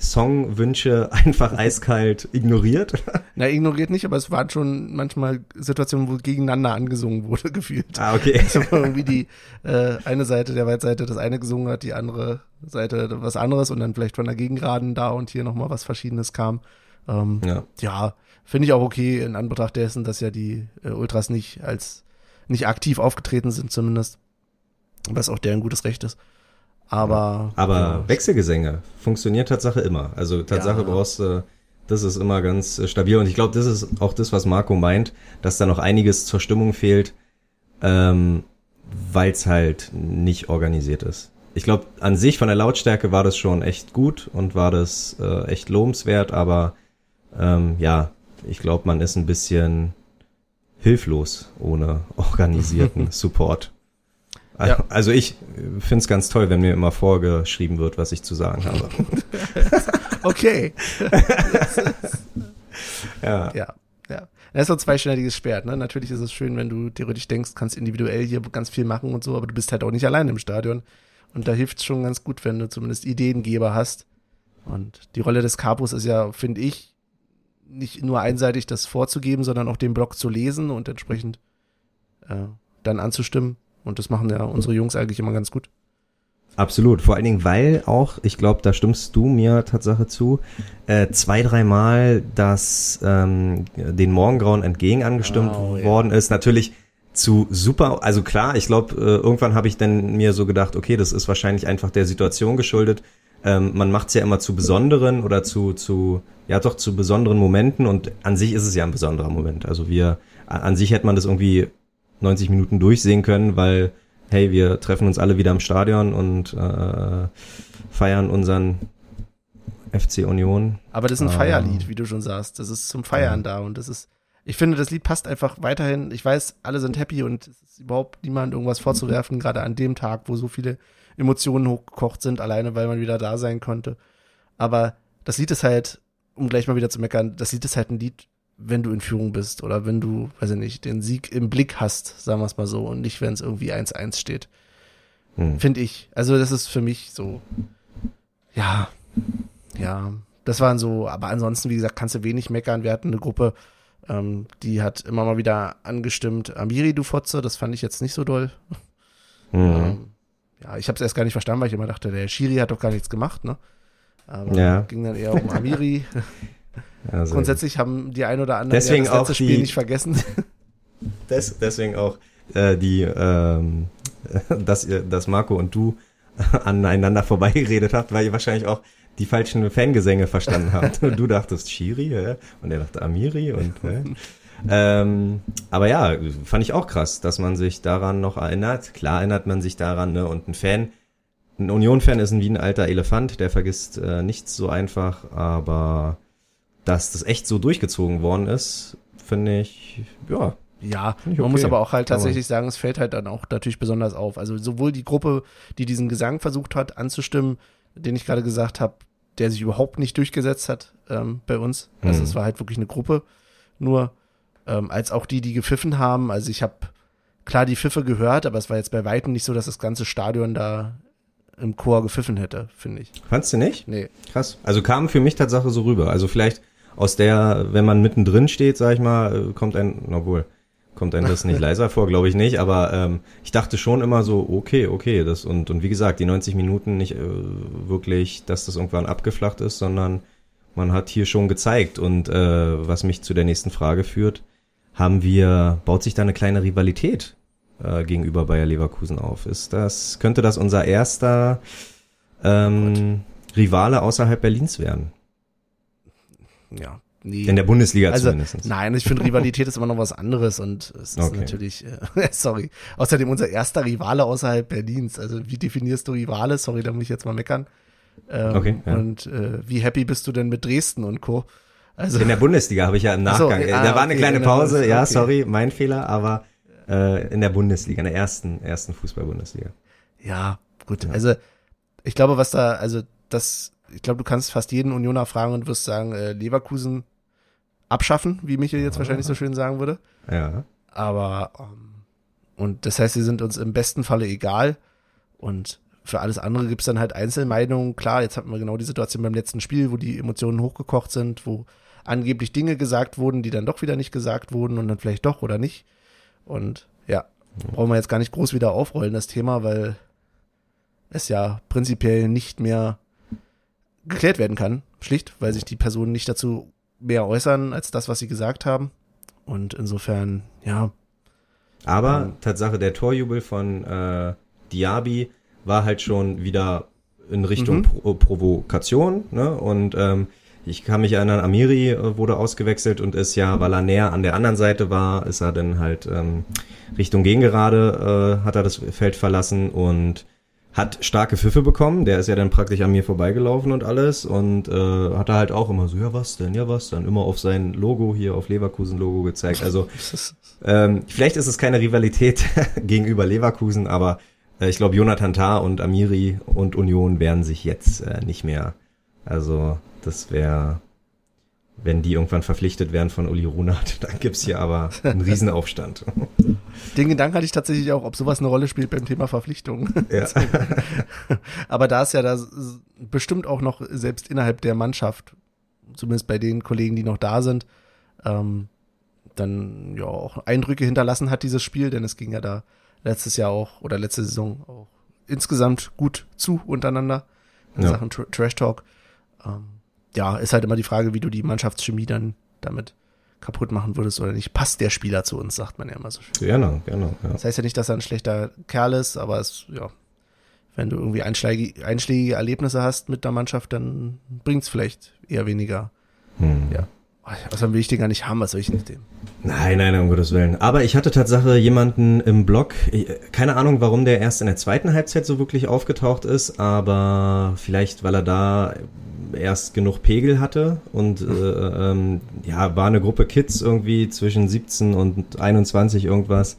Speaker 2: Songwünsche einfach eiskalt ignoriert?
Speaker 1: Na, ignoriert nicht, aber es waren schon manchmal Situationen, wo gegeneinander angesungen wurde, gefühlt.
Speaker 2: Ah, okay.
Speaker 1: Also irgendwie die äh, eine Seite der Weitseite das eine gesungen hat, die andere Seite was anderes und dann vielleicht von der Gegengraden da und hier nochmal was Verschiedenes kam. Ähm, ja, ja finde ich auch okay in Anbetracht dessen, dass ja die äh, Ultras nicht als nicht aktiv aufgetreten sind zumindest, was auch deren gutes Recht ist. Aber.
Speaker 2: Aber. Wechselgesänge funktioniert Tatsache immer. Also Tatsache ja. brauchst du, das ist immer ganz äh, stabil. Und ich glaube, das ist auch das, was Marco meint, dass da noch einiges zur Stimmung fehlt, ähm, weil es halt nicht organisiert ist. Ich glaube, an sich von der Lautstärke war das schon echt gut und war das äh, echt lobenswert, aber ähm, ja, ich glaube, man ist ein bisschen hilflos ohne organisierten Support. Ja. Also ich finde es ganz toll, wenn mir immer vorgeschrieben wird, was ich zu sagen habe.
Speaker 1: okay. ja. Ja. Ja. Das ist so ein zweischneidiges Schwert, ne? Natürlich ist es schön, wenn du theoretisch denkst, kannst individuell hier ganz viel machen und so, aber du bist halt auch nicht allein im Stadion. Und da hilft es schon ganz gut, wenn du zumindest Ideengeber hast. Und die Rolle des Capos ist ja, finde ich, nicht nur einseitig das vorzugeben, sondern auch den Blog zu lesen und entsprechend äh, dann anzustimmen. Und das machen ja unsere Jungs eigentlich immer ganz gut.
Speaker 2: Absolut, vor allen Dingen, weil auch, ich glaube, da stimmst du mir Tatsache zu, äh, zwei, dreimal das ähm, den Morgengrauen entgegen angestimmt oh, worden ist. Natürlich zu super, also klar, ich glaube, äh, irgendwann habe ich dann mir so gedacht, okay, das ist wahrscheinlich einfach der Situation geschuldet. Ähm, man macht es ja immer zu besonderen oder zu, zu, ja doch zu besonderen Momenten und an sich ist es ja ein besonderer Moment. Also wir, an sich hätte man das irgendwie 90 Minuten durchsehen können, weil, hey, wir treffen uns alle wieder im Stadion und äh, feiern unseren FC Union.
Speaker 1: Aber das ist ein ähm, Feierlied, wie du schon sagst. Das ist zum Feiern da und das ist, ich finde, das Lied passt einfach weiterhin. Ich weiß, alle sind happy und es ist überhaupt niemand irgendwas vorzuwerfen, gerade an dem Tag, wo so viele Emotionen hochgekocht sind, alleine weil man wieder da sein konnte. Aber das Lied ist halt, um gleich mal wieder zu meckern, das Lied ist halt ein Lied, wenn du in Führung bist oder wenn du, weiß ich nicht, den Sieg im Blick hast, sagen wir es mal so, und nicht, wenn es irgendwie 1-1 steht. Hm. Finde ich. Also das ist für mich so, ja, ja, das waren so, aber ansonsten, wie gesagt, kannst du wenig meckern. Wir hatten eine Gruppe, ähm, die hat immer mal wieder angestimmt, Amiri, du Fotze, das fand ich jetzt nicht so doll. Mhm. Ähm, ja, ich habe es erst gar nicht verstanden, weil ich immer dachte, der Shiri hat doch gar nichts gemacht, ne? Aber ja. ging dann eher um Amiri. Also Grundsätzlich haben die ein oder anderen
Speaker 2: deswegen
Speaker 1: ja
Speaker 2: das letzte
Speaker 1: Spiel nicht vergessen.
Speaker 2: Des, deswegen auch äh, die, ähm, dass, ihr, dass Marco und du aneinander vorbeigeredet habt, weil ihr wahrscheinlich auch die falschen Fangesänge verstanden habt. Und du dachtest Shiri hä? und er dachte Amiri und hä? ähm, aber ja, fand ich auch krass, dass man sich daran noch erinnert. Klar erinnert man sich daran, ne? Und ein Fan, ein Union-Fan ist ein wie ein alter Elefant, der vergisst äh, nichts so einfach, aber dass das echt so durchgezogen worden ist, finde ich, ja,
Speaker 1: ja, okay. man muss aber auch halt tatsächlich sagen, es fällt halt dann auch natürlich besonders auf. Also sowohl die Gruppe, die diesen Gesang versucht hat anzustimmen, den ich gerade gesagt habe, der sich überhaupt nicht durchgesetzt hat ähm, bei uns. Also mhm. es war halt wirklich eine Gruppe nur, ähm, als auch die, die gepfiffen haben. Also ich habe klar die Pfiffe gehört, aber es war jetzt bei Weitem nicht so, dass das ganze Stadion da im Chor gepfiffen hätte, finde ich.
Speaker 2: Fandst du nicht?
Speaker 1: Nee.
Speaker 2: Krass. Also kam für mich Tatsache so rüber. Also vielleicht aus der, wenn man mittendrin steht, sag ich mal, äh, kommt ein, obwohl, kommt einem das nicht leiser vor, glaube ich nicht, aber ähm, ich dachte schon immer so, okay, okay, das und, und wie gesagt, die 90 Minuten nicht äh, wirklich, dass das irgendwann abgeflacht ist, sondern man hat hier schon gezeigt und äh, was mich zu der nächsten Frage führt, haben wir, baut sich da eine kleine Rivalität äh, gegenüber Bayer Leverkusen auf? Ist das, könnte das unser erster ähm, Rivale außerhalb Berlins werden?
Speaker 1: Ja,
Speaker 2: Nee. In der Bundesliga
Speaker 1: also,
Speaker 2: zumindest.
Speaker 1: Nein, ich finde Rivalität ist immer noch was anderes und es ist okay. natürlich, äh, sorry. Außerdem unser erster Rivale außerhalb Berlins. Also wie definierst du Rivale? Sorry, da muss ich jetzt mal meckern. Ähm, okay. Ja. Und äh, wie happy bist du denn mit Dresden und Co.?
Speaker 2: Also, in der Bundesliga habe ich ja im Nachgang. So, ah, da war eine kleine Pause, ja, okay. sorry, mein Fehler, aber äh, in der Bundesliga, in der ersten, ersten Fußball-Bundesliga.
Speaker 1: Ja, gut. Ja. Also ich glaube, was da, also das, ich glaube, du kannst fast jeden Unioner fragen und wirst sagen, äh, Leverkusen abschaffen, wie Michael jetzt wahrscheinlich so schön sagen würde.
Speaker 2: Ja.
Speaker 1: Aber ähm, und das heißt, sie sind uns im besten Falle egal. Und für alles andere gibt's dann halt Einzelmeinungen. Klar, jetzt hatten wir genau die Situation beim letzten Spiel, wo die Emotionen hochgekocht sind, wo angeblich Dinge gesagt wurden, die dann doch wieder nicht gesagt wurden und dann vielleicht doch oder nicht. Und ja, brauchen wir jetzt gar nicht groß wieder aufrollen, das Thema, weil es ja prinzipiell nicht mehr geklärt werden kann. Schlicht, weil sich die Personen nicht dazu mehr äußern als das, was sie gesagt haben. Und insofern, ja.
Speaker 2: Aber ähm, Tatsache, der Torjubel von äh, Diaby war halt schon wieder in Richtung mhm. Pro Provokation. Ne? Und ähm, ich kann mich erinnern, Amiri äh, wurde ausgewechselt und ist ja, weil er näher an der anderen Seite war, ist er dann halt ähm, Richtung Gegengerade, äh, hat er das Feld verlassen und hat starke Pfiffe bekommen, der ist ja dann praktisch an mir vorbeigelaufen und alles und äh, hat er halt auch immer so, ja was denn, ja was, dann immer auf sein Logo hier, auf Leverkusen-Logo gezeigt. Also ähm, vielleicht ist es keine Rivalität gegenüber Leverkusen, aber äh, ich glaube Jonathan Tah und Amiri und Union werden sich jetzt äh, nicht mehr. Also das wäre wenn die irgendwann verpflichtet werden von Uli Runert, dann gibt's hier aber einen Riesenaufstand.
Speaker 1: Den Gedanken hatte ich tatsächlich auch, ob sowas eine Rolle spielt beim Thema Verpflichtung. Ja. aber da ist ja da bestimmt auch noch selbst innerhalb der Mannschaft, zumindest bei den Kollegen, die noch da sind, ähm, dann ja auch Eindrücke hinterlassen hat dieses Spiel, denn es ging ja da letztes Jahr auch oder letzte Saison auch insgesamt gut zu untereinander in ja. Sachen Tr Trash Talk. Ähm, ja, ist halt immer die Frage, wie du die Mannschaftschemie dann damit kaputt machen würdest oder nicht. Passt der Spieler zu uns, sagt man ja immer so
Speaker 2: schön. Genau, genau.
Speaker 1: Ja. Das heißt ja nicht, dass er ein schlechter Kerl ist, aber es, ja, wenn du irgendwie einschlägige, einschlägige Erlebnisse hast mit der Mannschaft, dann bringt's vielleicht eher weniger. Hm. Ja. Was will ich den gar nicht haben, was soll ich mit dem?
Speaker 2: Nein, nein, um Gottes Willen. Aber ich hatte Tatsache jemanden im Blog, keine Ahnung, warum der erst in der zweiten Halbzeit so wirklich aufgetaucht ist, aber vielleicht, weil er da erst genug Pegel hatte und äh, ähm, ja, war eine Gruppe Kids irgendwie zwischen 17 und 21 irgendwas.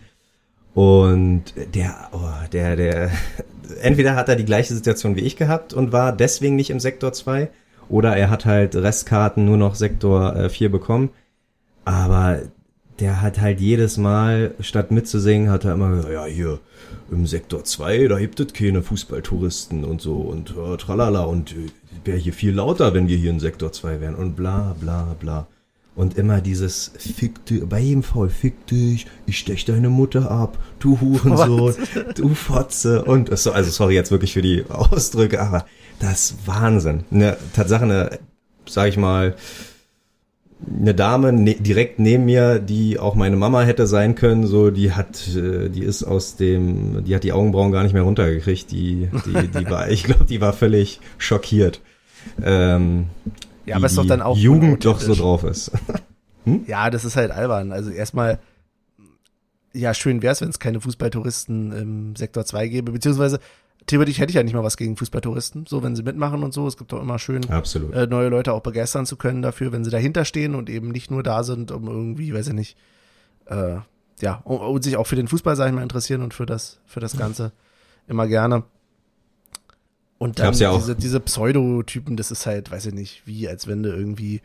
Speaker 2: Und der, oh, der, der, entweder hat er die gleiche Situation wie ich gehabt und war deswegen nicht im Sektor 2 oder er hat halt Restkarten nur noch Sektor äh, 4 bekommen. Aber der hat halt jedes Mal, statt mitzusingen, hat er immer gesagt, ja, hier im Sektor 2, da gibt es keine Fußballtouristen und so und äh, tralala und äh, wäre hier viel lauter, wenn wir hier in Sektor 2 wären und bla bla bla. Und immer dieses Fick dich, bei jedem Fall, fick dich, ich stech deine Mutter ab, du Hurensohn, du Fotze und so, also sorry jetzt wirklich für die Ausdrücke, aber das ist Wahnsinn. Eine Tatsache, eine, sag ich mal, eine Dame ne, direkt neben mir, die auch meine Mama hätte sein können, so die hat, äh, die ist aus dem, die hat die Augenbrauen gar nicht mehr runtergekriegt. Die, die, die war, ich glaube, die war völlig schockiert. Ähm,
Speaker 1: ja, aber ist doch dann auch
Speaker 2: Jugend doch so drauf ist.
Speaker 1: hm? Ja, das ist halt albern. Also erstmal, ja, schön wäre es, wenn es keine Fußballtouristen im Sektor 2 gäbe, beziehungsweise theoretisch hätte ich ja nicht mal was gegen Fußballtouristen, so wenn sie mitmachen und so. Es gibt doch immer schön,
Speaker 2: äh,
Speaker 1: neue Leute auch begeistern zu können dafür, wenn sie dahinter stehen und eben nicht nur da sind, um irgendwie, weiß ich nicht, äh, ja, und, und sich auch für den Fußball, sag ich mal, interessieren und für das, für das Ganze immer gerne. Und dann
Speaker 2: ja
Speaker 1: diese, diese Pseudotypen, das ist halt, weiß ich nicht, wie, als wenn du irgendwie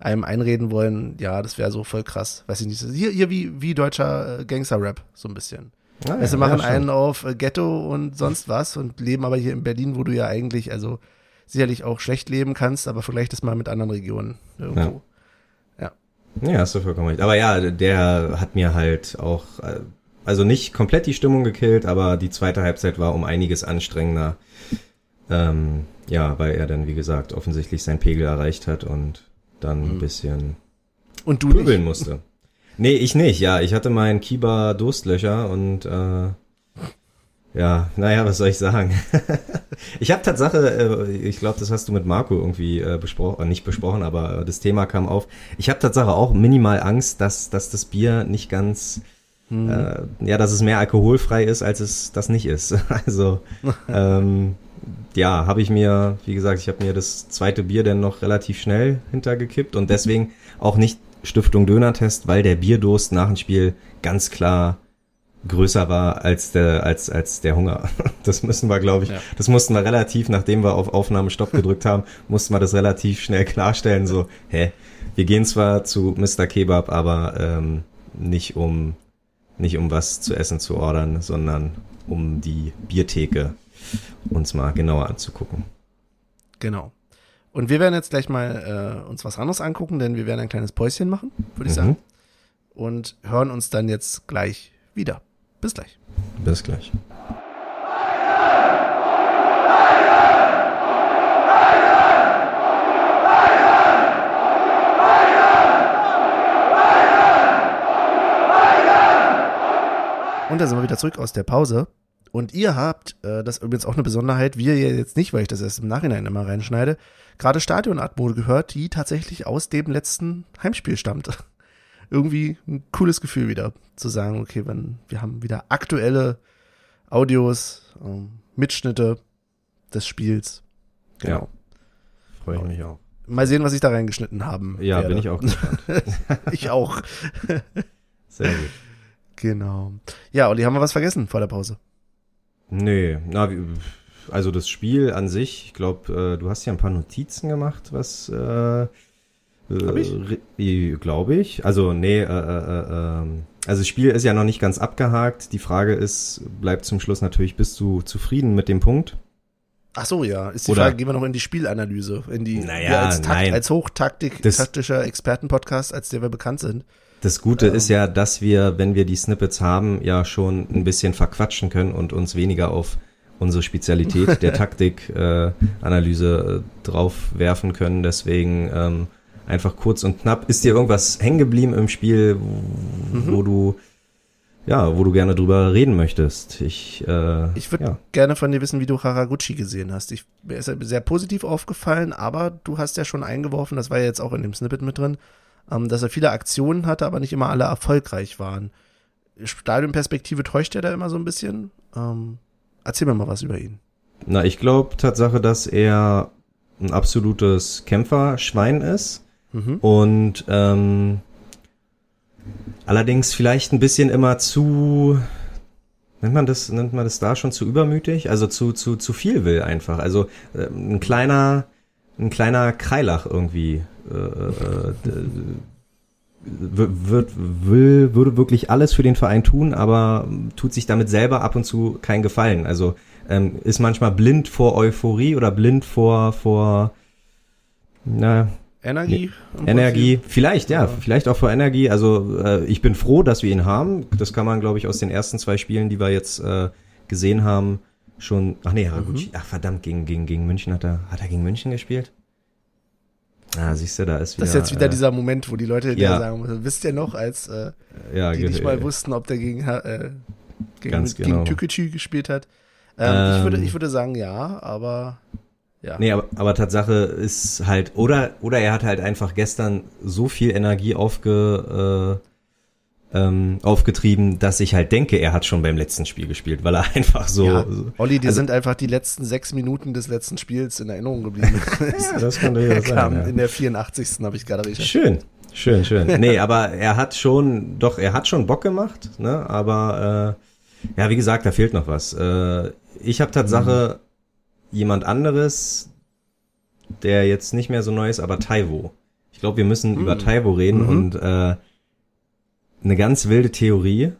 Speaker 1: einem einreden wollen, ja, das wäre so voll krass, weiß ich nicht, hier, hier wie, wie deutscher äh, Gangster-Rap, so ein bisschen. Ah, also ja, machen ja, einen auf äh, Ghetto und sonst was und leben aber hier in Berlin, wo du ja eigentlich, also sicherlich auch schlecht leben kannst, aber vielleicht das mal mit anderen Regionen irgendwo.
Speaker 2: Ja. Ja, ja hast du vollkommen recht. Aber ja, der hat mir halt auch, äh, also nicht komplett die Stimmung gekillt, aber die zweite Halbzeit war um einiges anstrengender. Ähm, ja, weil er dann, wie gesagt, offensichtlich sein Pegel erreicht hat und dann mhm. ein bisschen
Speaker 1: und du pöbeln
Speaker 2: musste. Nee, ich nicht, ja. Ich hatte mein Kiba Durstlöcher und äh, ja, naja, was soll ich sagen? ich habe Tatsache, äh, ich glaube, das hast du mit Marco irgendwie äh, besprochen, äh, nicht besprochen, aber äh, das Thema kam auf. Ich habe Tatsache auch minimal Angst, dass, dass das Bier nicht ganz, hm. äh, ja, dass es mehr alkoholfrei ist, als es das nicht ist. Also ähm, ja, habe ich mir, wie gesagt, ich habe mir das zweite Bier dann noch relativ schnell hintergekippt und deswegen auch nicht Stiftung Dönertest, weil der Bierdurst nach dem Spiel ganz klar größer war als der als als der Hunger. Das müssen wir, glaube ich, ja. das mussten wir relativ, nachdem wir auf Aufnahmestopp gedrückt haben, mussten wir das relativ schnell klarstellen. So, hä, wir gehen zwar zu Mr. Kebab, aber ähm, nicht um nicht um was zu essen zu ordern, sondern um die Biertheke uns mal genauer anzugucken.
Speaker 1: Genau. Und wir werden jetzt gleich mal äh, uns was anderes angucken, denn wir werden ein kleines Päuschen machen, würde ich mhm. sagen. Und hören uns dann jetzt gleich wieder. Bis gleich.
Speaker 2: Bis gleich.
Speaker 1: Und da sind wir wieder zurück aus der Pause. Und ihr habt, äh, das ist übrigens auch eine Besonderheit, wir jetzt nicht, weil ich das erst im Nachhinein immer reinschneide, gerade Stadionatmo gehört, die tatsächlich aus dem letzten Heimspiel stammt. Irgendwie ein cooles Gefühl wieder, zu sagen, okay, wenn wir haben wieder aktuelle Audios, ähm, Mitschnitte des Spiels.
Speaker 2: Genau. Ja, Freue ich mich auch.
Speaker 1: Mal sehen, was ich da reingeschnitten haben.
Speaker 2: Ja, werde. bin ich auch gespannt.
Speaker 1: ich auch.
Speaker 2: Sehr gut.
Speaker 1: Genau. Ja, Olli, haben wir was vergessen vor der Pause?
Speaker 2: Nee, na, also das Spiel an sich, ich glaube, äh, du hast ja ein paar Notizen gemacht, was äh,
Speaker 1: Hab ich?
Speaker 2: Äh, glaube ich. Also, nee, äh, äh, äh, also das Spiel ist ja noch nicht ganz abgehakt. Die Frage ist, bleibt zum Schluss natürlich, bist du zufrieden mit dem Punkt?
Speaker 1: Ach so, ja. Ist die
Speaker 2: Oder,
Speaker 1: Frage, gehen wir noch in die Spielanalyse, in die
Speaker 2: naja,
Speaker 1: als,
Speaker 2: Takt,
Speaker 1: als Hochtaktik, das, taktischer Expertenpodcast, als der wir bekannt sind.
Speaker 2: Das Gute ähm. ist ja, dass wir, wenn wir die Snippets haben, ja schon ein bisschen verquatschen können und uns weniger auf unsere Spezialität der Taktikanalyse äh, drauf werfen können. Deswegen ähm, einfach kurz und knapp. Ist dir irgendwas hängen geblieben im Spiel, wo, mhm. du ja, wo du gerne drüber reden möchtest? Ich, äh,
Speaker 1: ich würde
Speaker 2: ja.
Speaker 1: gerne von dir wissen, wie du Haraguchi gesehen hast. Ich, mir ist sehr positiv aufgefallen, aber du hast ja schon eingeworfen, das war ja jetzt auch in dem Snippet mit drin, ähm, dass er viele Aktionen hatte, aber nicht immer alle erfolgreich waren. Stadionperspektive täuscht er da immer so ein bisschen. Ähm, erzähl mir mal was über ihn.
Speaker 2: Na, ich glaube Tatsache, dass er ein absolutes Kämpferschwein ist mhm. und ähm, allerdings vielleicht ein bisschen immer zu nennt man das nennt man das da schon zu übermütig, also zu zu zu viel will einfach. Also äh, ein kleiner ein kleiner Kreilach irgendwie äh, äh, wird, will, würde wirklich alles für den Verein tun, aber tut sich damit selber ab und zu keinen Gefallen. Also ähm, ist manchmal blind vor Euphorie oder blind vor, vor na,
Speaker 1: Energie?
Speaker 2: Energie, vielleicht, ja, ja, vielleicht auch vor Energie. Also äh, ich bin froh, dass wir ihn haben. Das kann man, glaube ich, aus den ersten zwei Spielen, die wir jetzt äh, gesehen haben, schon. Ach nee, Haraguchi. Mhm. Ach verdammt, gegen, gegen, gegen München hat er. Hat er gegen München gespielt? Ah, siehst du, da ist
Speaker 1: wieder. Das ist jetzt wieder äh, dieser Moment, wo die Leute
Speaker 2: ja.
Speaker 1: sagen, wisst ihr noch, als äh,
Speaker 2: ja,
Speaker 1: die nicht mal wussten, ob der gegen, äh, gegen,
Speaker 2: Ganz
Speaker 1: gegen
Speaker 2: genau.
Speaker 1: Tükücü gespielt hat. Ähm, ähm, ich, würde, ich würde sagen, ja, aber ja.
Speaker 2: Nee, aber, aber Tatsache ist halt, oder, oder er hat halt einfach gestern so viel Energie aufge, äh, ähm, aufgetrieben, dass ich halt denke, er hat schon beim letzten Spiel gespielt, weil er einfach so. Ja,
Speaker 1: Olli, dir also, sind einfach die letzten sechs Minuten des letzten Spiels in Erinnerung geblieben.
Speaker 2: das kann durchaus sein. Kam
Speaker 1: ja. In der 84. habe ich gerade recherchiert.
Speaker 2: Schön. Schön, schön. Nee, aber er hat schon, doch, er hat schon Bock gemacht, ne? Aber äh, ja, wie gesagt, da fehlt noch was. Äh, ich habe Tatsache mhm jemand anderes, der jetzt nicht mehr so neu ist, aber Taiwo. Ich glaube, wir müssen mhm. über Taiwo reden mhm. und äh, eine ganz wilde Theorie.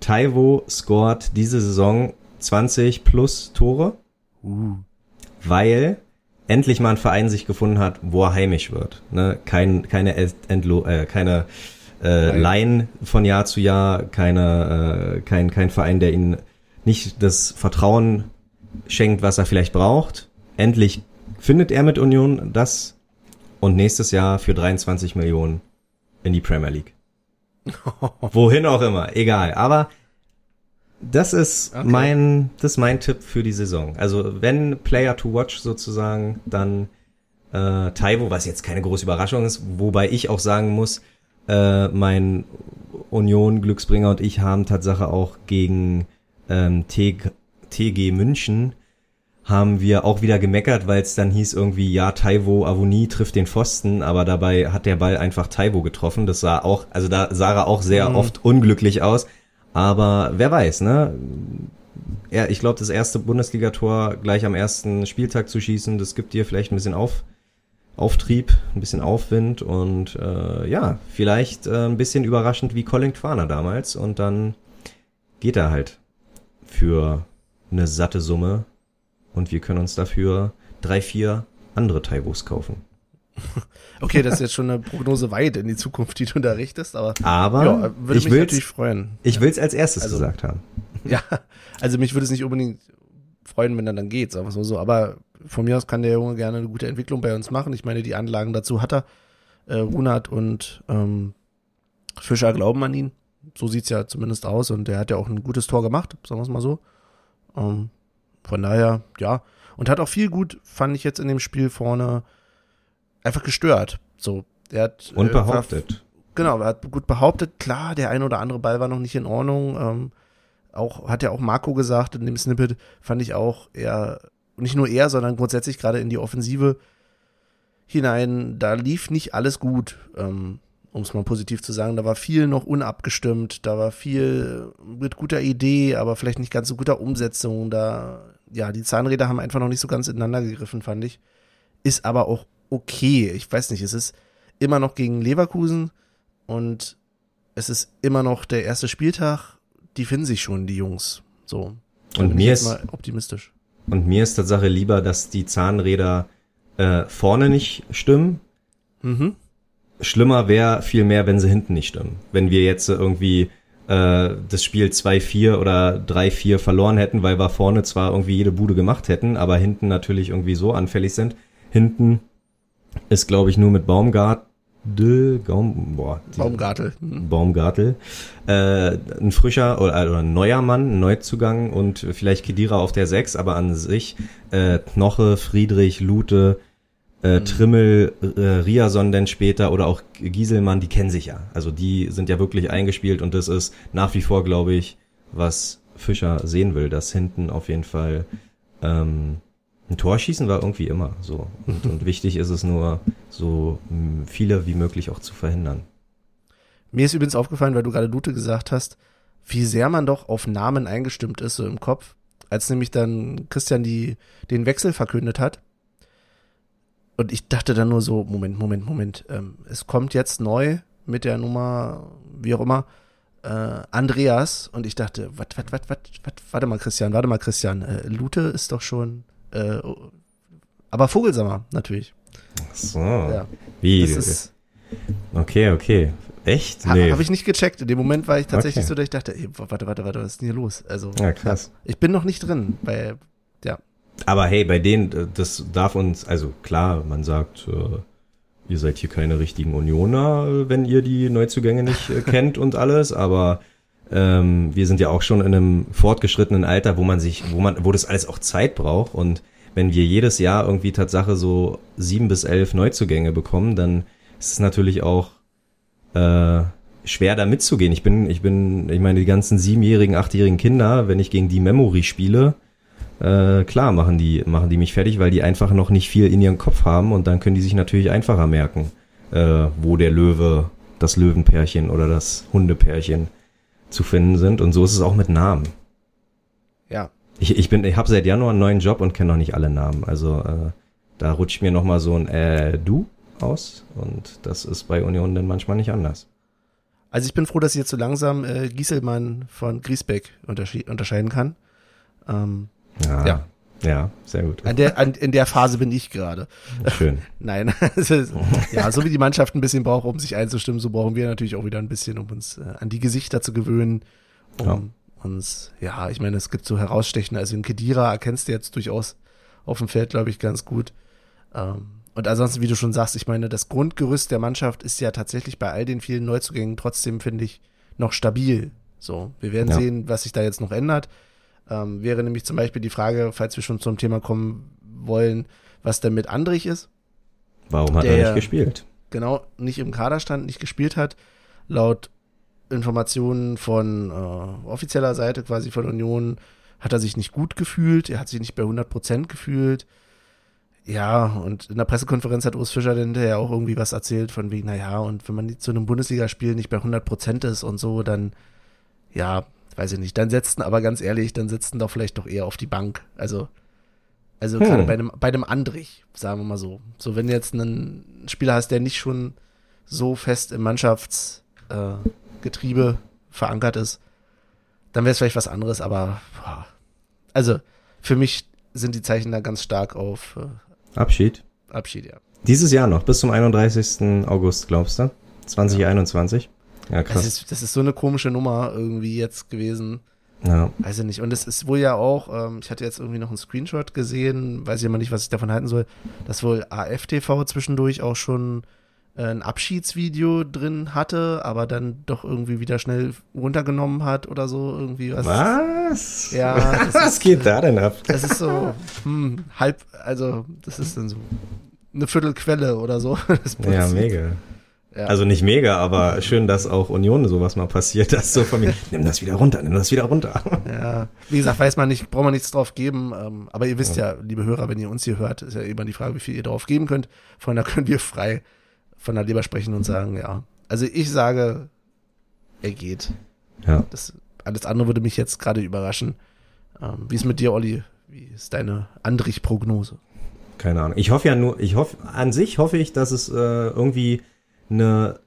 Speaker 2: Taiwo scored diese Saison 20 plus Tore,
Speaker 1: uh.
Speaker 2: weil endlich mal ein Verein sich gefunden hat, wo er heimisch wird. Ne? Kein, keine Entlo äh, keine äh, Laien von Jahr zu Jahr, keine, äh, kein, kein Verein, der ihn nicht das Vertrauen schenkt, was er vielleicht braucht. Endlich findet er mit Union das und nächstes Jahr für 23 Millionen in die Premier League. Wohin auch immer, egal. Aber das ist okay. mein, das ist mein Tipp für die Saison. Also wenn Player to Watch sozusagen, dann äh, Taiwo, was jetzt keine große Überraschung ist, wobei ich auch sagen muss, äh, mein Union Glücksbringer und ich haben Tatsache auch gegen ähm, TG München haben wir auch wieder gemeckert, weil es dann hieß irgendwie, ja, Taiwo Avoni trifft den Pfosten, aber dabei hat der Ball einfach Taiwo getroffen. Das sah auch, also da sah er auch sehr mhm. oft unglücklich aus. Aber wer weiß, ne? Ja, ich glaube, das erste Bundesligator gleich am ersten Spieltag zu schießen, das gibt dir vielleicht ein bisschen auf, Auftrieb, ein bisschen Aufwind und äh, ja, vielleicht äh, ein bisschen überraschend wie Colin Quaner damals und dann geht er halt für eine satte Summe und wir können uns dafür drei, vier andere Taibos kaufen.
Speaker 1: Okay, das ist jetzt schon eine Prognose weit in die Zukunft, die du da richtest, aber,
Speaker 2: aber
Speaker 1: ja, würde mich natürlich freuen.
Speaker 2: Ich will es als erstes also, gesagt haben.
Speaker 1: Ja, also mich würde es nicht unbedingt freuen, wenn er dann geht, sagen wir es mal so. Aber von mir aus kann der Junge gerne eine gute Entwicklung bei uns machen. Ich meine, die Anlagen dazu hat er. Äh, Runert und ähm, Fischer glauben an ihn. So sieht's ja zumindest aus. Und der hat ja auch ein gutes Tor gemacht, sagen wir es mal so. Ähm, von daher, ja. Und hat auch viel gut, fand ich jetzt in dem Spiel vorne, einfach gestört. So, er hat.
Speaker 2: Und behauptet.
Speaker 1: Äh, genau, er hat gut behauptet. Klar, der ein oder andere Ball war noch nicht in Ordnung. Ähm, auch, hat ja auch Marco gesagt in dem Snippet, fand ich auch eher, nicht nur er, sondern grundsätzlich gerade in die Offensive hinein, da lief nicht alles gut. Ähm, um es mal positiv zu sagen, da war viel noch unabgestimmt, da war viel mit guter Idee, aber vielleicht nicht ganz so guter Umsetzung. Da, ja, die Zahnräder haben einfach noch nicht so ganz ineinander gegriffen, fand ich. Ist aber auch okay. Ich weiß nicht, es ist immer noch gegen Leverkusen und es ist immer noch der erste Spieltag. Die finden sich schon, die Jungs. So.
Speaker 2: Und mir ist mal
Speaker 1: optimistisch.
Speaker 2: Und mir ist Tatsache lieber, dass die Zahnräder äh, vorne nicht stimmen.
Speaker 1: Mhm
Speaker 2: Schlimmer wäre viel mehr, wenn sie hinten nicht stimmen. Wenn wir jetzt irgendwie äh, das Spiel 2-4 oder 3-4 verloren hätten, weil wir vorne zwar irgendwie jede Bude gemacht hätten, aber hinten natürlich irgendwie so anfällig sind. Hinten ist, glaube ich, nur mit Baumgart Gaum, boah,
Speaker 1: Baumgartel.
Speaker 2: Baumgartel. Äh, ein frischer oder, oder ein neuer Mann, ein Neuzugang und vielleicht Kedira auf der 6, aber an sich äh, Knoche, Friedrich, Lute, äh. Trimmel, äh, Riason denn später oder auch Gieselmann, die kennen sich ja. Also die sind ja wirklich eingespielt und das ist nach wie vor, glaube ich, was Fischer sehen will, dass hinten auf jeden Fall ähm, ein Tor schießen war irgendwie immer so. Und, und wichtig ist es nur, so viele wie möglich auch zu verhindern.
Speaker 1: Mir ist übrigens aufgefallen, weil du gerade Lute gesagt hast, wie sehr man doch auf Namen eingestimmt ist, so im Kopf. Als nämlich dann Christian die, den Wechsel verkündet hat, und ich dachte dann nur so, Moment, Moment, Moment, ähm, es kommt jetzt neu mit der Nummer, wie auch immer, äh, Andreas. Und ich dachte, wat, wat, wat, wat, wat, warte mal, Christian, warte mal, Christian, äh, Lute ist doch schon, äh, aber Vogelsammer, natürlich.
Speaker 2: Ach so. Ja. Wie? Ist, okay, okay. Echt?
Speaker 1: Nee. Habe ich nicht gecheckt. In dem Moment war ich tatsächlich okay. so, dass ich dachte, ey, warte, warte, warte, was ist denn hier los? Also,
Speaker 2: ja, krass.
Speaker 1: Ich bin noch nicht drin bei, ja.
Speaker 2: Aber hey, bei denen, das darf uns, also klar, man sagt, äh, ihr seid hier keine richtigen Unioner, wenn ihr die Neuzugänge nicht äh, kennt und alles, aber ähm, wir sind ja auch schon in einem fortgeschrittenen Alter, wo man sich, wo man, wo das alles auch Zeit braucht und wenn wir jedes Jahr irgendwie Tatsache so sieben bis elf Neuzugänge bekommen, dann ist es natürlich auch äh, schwer da mitzugehen. Ich bin, ich bin, ich meine, die ganzen siebenjährigen, achtjährigen Kinder, wenn ich gegen die Memory spiele, äh, klar machen die, machen die mich fertig, weil die einfach noch nicht viel in ihrem Kopf haben und dann können die sich natürlich einfacher merken, äh, wo der Löwe, das Löwenpärchen oder das Hundepärchen zu finden sind. Und so ist es auch mit Namen.
Speaker 1: Ja.
Speaker 2: Ich, ich bin, ich habe seit Januar einen neuen Job und kenne noch nicht alle Namen. Also äh, da rutscht mir noch mal so ein äh, Du aus und das ist bei Union dann manchmal nicht anders.
Speaker 1: Also ich bin froh, dass ich jetzt so langsam äh, Gieselmann von Griesbeck unterscheiden kann. Ähm,
Speaker 2: ja. ja. Ja, sehr gut.
Speaker 1: An der, an, in der Phase bin ich gerade.
Speaker 2: Schön.
Speaker 1: Nein, ja, so wie die Mannschaft ein bisschen braucht, um sich einzustimmen, so brauchen wir natürlich auch wieder ein bisschen, um uns äh, an die Gesichter zu gewöhnen, um ja. uns, ja, ich meine, es gibt so herausstechende, also in Kedira erkennst du jetzt durchaus auf dem Feld, glaube ich, ganz gut. Ähm, und ansonsten, wie du schon sagst, ich meine, das Grundgerüst der Mannschaft ist ja tatsächlich bei all den vielen Neuzugängen trotzdem, finde ich, noch stabil. So, wir werden ja. sehen, was sich da jetzt noch ändert. Ähm, wäre nämlich zum Beispiel die Frage, falls wir schon zum Thema kommen wollen, was denn mit Andrich ist.
Speaker 2: Warum hat er nicht gespielt?
Speaker 1: Genau, nicht im Kader stand, nicht gespielt hat. Laut Informationen von äh, offizieller Seite quasi von Union hat er sich nicht gut gefühlt, er hat sich nicht bei 100 Prozent gefühlt. Ja, und in der Pressekonferenz hat Urs Fischer dann hinterher auch irgendwie was erzählt von wegen, naja, und wenn man zu einem Bundesligaspiel nicht bei 100 Prozent ist und so, dann, ja, weiß ich nicht, dann setzten, aber ganz ehrlich, dann setzten doch vielleicht doch eher auf die Bank. Also, also hm. gerade bei einem, bei einem Andrich, sagen wir mal so. So, wenn du jetzt einen Spieler hast, der nicht schon so fest im Mannschaftsgetriebe äh, verankert ist, dann wäre es vielleicht was anderes, aber boah. also für mich sind die Zeichen da ganz stark auf äh,
Speaker 2: Abschied.
Speaker 1: Abschied, ja.
Speaker 2: Dieses Jahr noch, bis zum 31. August, glaubst du? 2021? Ja.
Speaker 1: Ja, krass. Das ist, das ist so eine komische Nummer irgendwie jetzt gewesen.
Speaker 2: Ja.
Speaker 1: Weiß ich nicht. Und es ist wohl ja auch, ähm, ich hatte jetzt irgendwie noch einen Screenshot gesehen, weiß ich immer nicht, was ich davon halten soll, dass wohl AFTV zwischendurch auch schon äh, ein Abschiedsvideo drin hatte, aber dann doch irgendwie wieder schnell runtergenommen hat oder so irgendwie
Speaker 2: was. Was?
Speaker 1: Ja.
Speaker 2: was ist, geht da denn ab?
Speaker 1: Das ist so hm, halb, also das ist dann so eine Viertelquelle oder so.
Speaker 2: ja, mega. Ja. Also nicht mega, aber schön, dass auch Union sowas mal passiert, dass so von mir, nimm das wieder runter, nimm das wieder runter.
Speaker 1: Ja, wie gesagt, weiß man nicht, braucht man nichts drauf geben, ähm, aber ihr wisst ja. ja, liebe Hörer, wenn ihr uns hier hört, ist ja immer die Frage, wie viel ihr drauf geben könnt. Von da können wir frei von der Leber sprechen und sagen, ja. Also ich sage, er geht.
Speaker 2: Ja.
Speaker 1: Das, alles andere würde mich jetzt gerade überraschen. Ähm, wie ist mit dir, Olli? Wie ist deine Andrich-Prognose?
Speaker 2: Keine Ahnung. Ich hoffe ja nur, ich hoffe, an sich hoffe ich, dass es äh, irgendwie eine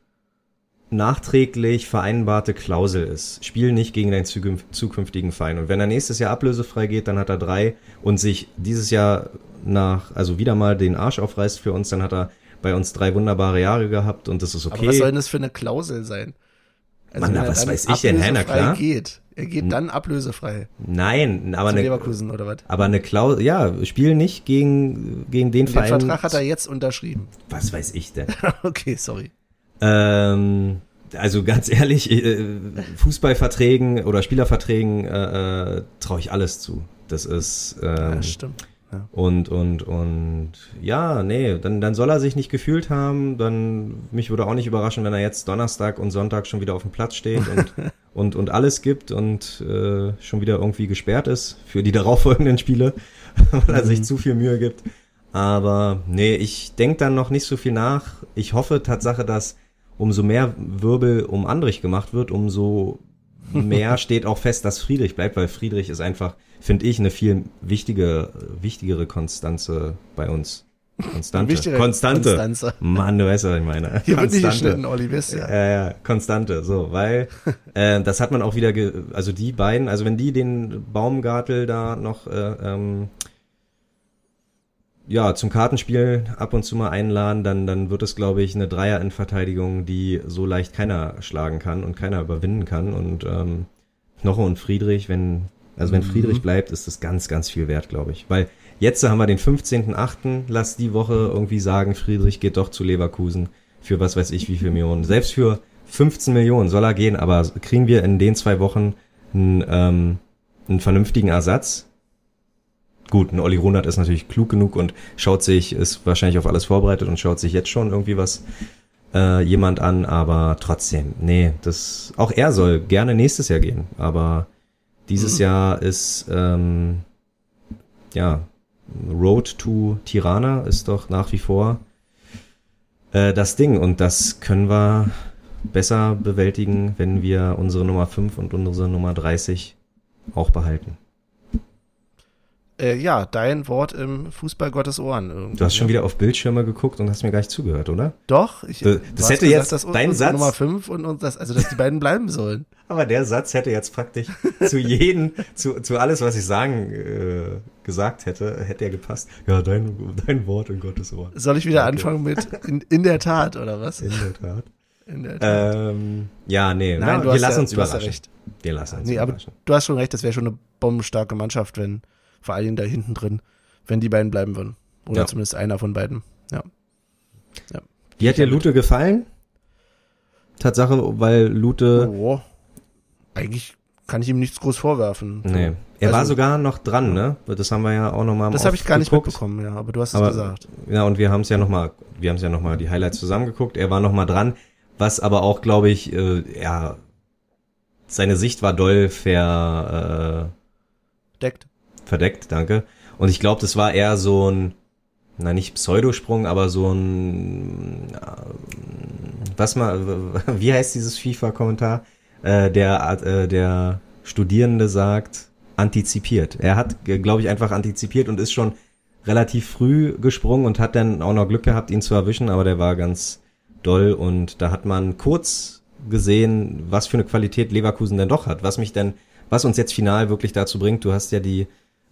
Speaker 2: nachträglich vereinbarte Klausel ist. Spiel nicht gegen deinen zukünftigen Feind. Und wenn er nächstes Jahr ablösefrei geht, dann hat er drei und sich dieses Jahr nach, also wieder mal den Arsch aufreißt für uns, dann hat er bei uns drei wunderbare Jahre gehabt und das ist okay. Aber
Speaker 1: was soll denn das für eine Klausel sein?
Speaker 2: Also Mann, na, was weiß ich denn, Hannah, klar?
Speaker 1: Geht. Er geht dann ablösefrei.
Speaker 2: Nein, aber eine
Speaker 1: Leverkusen oder was?
Speaker 2: Aber eine Klausel, ja, spiel nicht gegen gegen den, den Verein.
Speaker 1: Den Vertrag hat er jetzt unterschrieben.
Speaker 2: Was weiß ich denn?
Speaker 1: okay, sorry.
Speaker 2: Ähm, also ganz ehrlich, äh, Fußballverträgen oder Spielerverträgen äh, äh, traue ich alles zu. Das ist ähm, ja,
Speaker 1: stimmt. Ja.
Speaker 2: Und, und, und ja, nee, dann, dann soll er sich nicht gefühlt haben. Dann mich würde auch nicht überraschen, wenn er jetzt Donnerstag und Sonntag schon wieder auf dem Platz steht und, und, und alles gibt und äh, schon wieder irgendwie gesperrt ist für die darauffolgenden Spiele, weil er mhm. sich zu viel Mühe gibt. Aber nee, ich denke dann noch nicht so viel nach. Ich hoffe Tatsache, dass umso mehr Wirbel um Andrich gemacht wird, umso mehr steht auch fest, dass Friedrich bleibt, weil Friedrich ist einfach, finde ich, eine viel wichtige, wichtigere Konstanze bei uns. Konstante.
Speaker 1: Wichtige
Speaker 2: Konstante.
Speaker 1: Konstanze.
Speaker 2: Mann, du weißt, was ich meine.
Speaker 1: Hier Konstante. wird nicht geschnitten, Olli, wisst
Speaker 2: ja. Ja, ja, Konstante, so, weil äh, das hat man auch wieder, ge also die beiden, also wenn die den Baumgartel da noch äh, ähm, ja, zum Kartenspiel ab und zu mal einladen, dann, dann wird es, glaube ich, eine Dreier-Endverteidigung, die so leicht keiner schlagen kann und keiner überwinden kann. Und ähm, Knoche und Friedrich, wenn Also wenn mhm. Friedrich bleibt, ist das ganz, ganz viel wert, glaube ich. Weil jetzt haben wir den 15.8., lass die Woche irgendwie sagen, Friedrich geht doch zu Leverkusen für was weiß ich wie viel Millionen. Selbst für 15 Millionen soll er gehen, aber kriegen wir in den zwei Wochen einen, ähm, einen vernünftigen Ersatz? Gut, ein Olli Runert ist natürlich klug genug und schaut sich, ist wahrscheinlich auf alles vorbereitet und schaut sich jetzt schon irgendwie was äh, jemand an, aber trotzdem, nee, das auch er soll gerne nächstes Jahr gehen, aber dieses mhm. Jahr ist ähm, ja Road to Tirana ist doch nach wie vor äh, das Ding und das können wir besser bewältigen, wenn wir unsere Nummer 5 und unsere Nummer 30 auch behalten.
Speaker 1: Äh, ja, dein Wort im Fußball Gottes Ohren.
Speaker 2: Irgendwie. Du hast schon wieder auf Bildschirme geguckt und hast mir gar nicht zugehört, oder?
Speaker 1: Doch. Ich,
Speaker 2: das, das hätte gesagt, jetzt dein Satz.
Speaker 1: Nummer 5 und, und das, also dass die beiden bleiben sollen.
Speaker 2: Aber der Satz hätte jetzt praktisch zu jedem, zu, zu alles, was ich sagen äh, gesagt hätte, hätte er gepasst. Ja, dein, dein Wort in Gottes Ohren.
Speaker 1: Soll ich wieder okay. anfangen mit in, in der Tat, oder was?
Speaker 2: In der Tat. In der Tat. Ähm, ja, nee,
Speaker 1: Nein,
Speaker 2: wir lassen
Speaker 1: ja,
Speaker 2: uns überraschen. Wir lassen uns
Speaker 1: nee,
Speaker 2: überraschen.
Speaker 1: Aber du hast schon recht, das wäre schon eine bombenstarke Mannschaft, wenn vor allen Dingen da hinten drin, wenn die beiden bleiben würden. Oder ja. zumindest einer von beiden. Ja.
Speaker 2: ja. Wie hat dir Lute gefallen? Tatsache, weil Lute.
Speaker 1: Oh, eigentlich kann ich ihm nichts groß vorwerfen.
Speaker 2: Nee. Er also, war sogar noch dran, ne? Das haben wir ja auch nochmal
Speaker 1: Das habe ich gar nicht mitbekommen, ja, aber du hast aber, es gesagt.
Speaker 2: Ja, und wir haben es ja nochmal, wir haben es ja nochmal die Highlights zusammengeguckt. Er war nochmal dran, was aber auch, glaube ich, äh, ja, seine Sicht war doll ver,
Speaker 1: äh, deckt.
Speaker 2: Verdeckt, danke. Und ich glaube, das war eher so ein, na nicht Pseudosprung, aber so ein, was mal, wie heißt dieses FIFA-Kommentar? Äh, der, äh, der Studierende sagt, antizipiert. Er hat, glaube ich, einfach antizipiert und ist schon relativ früh gesprungen und hat dann auch noch Glück gehabt, ihn zu erwischen, aber der war ganz doll und da hat man kurz gesehen, was für eine Qualität Leverkusen denn doch hat, was mich denn, was uns jetzt final wirklich dazu bringt. Du hast ja die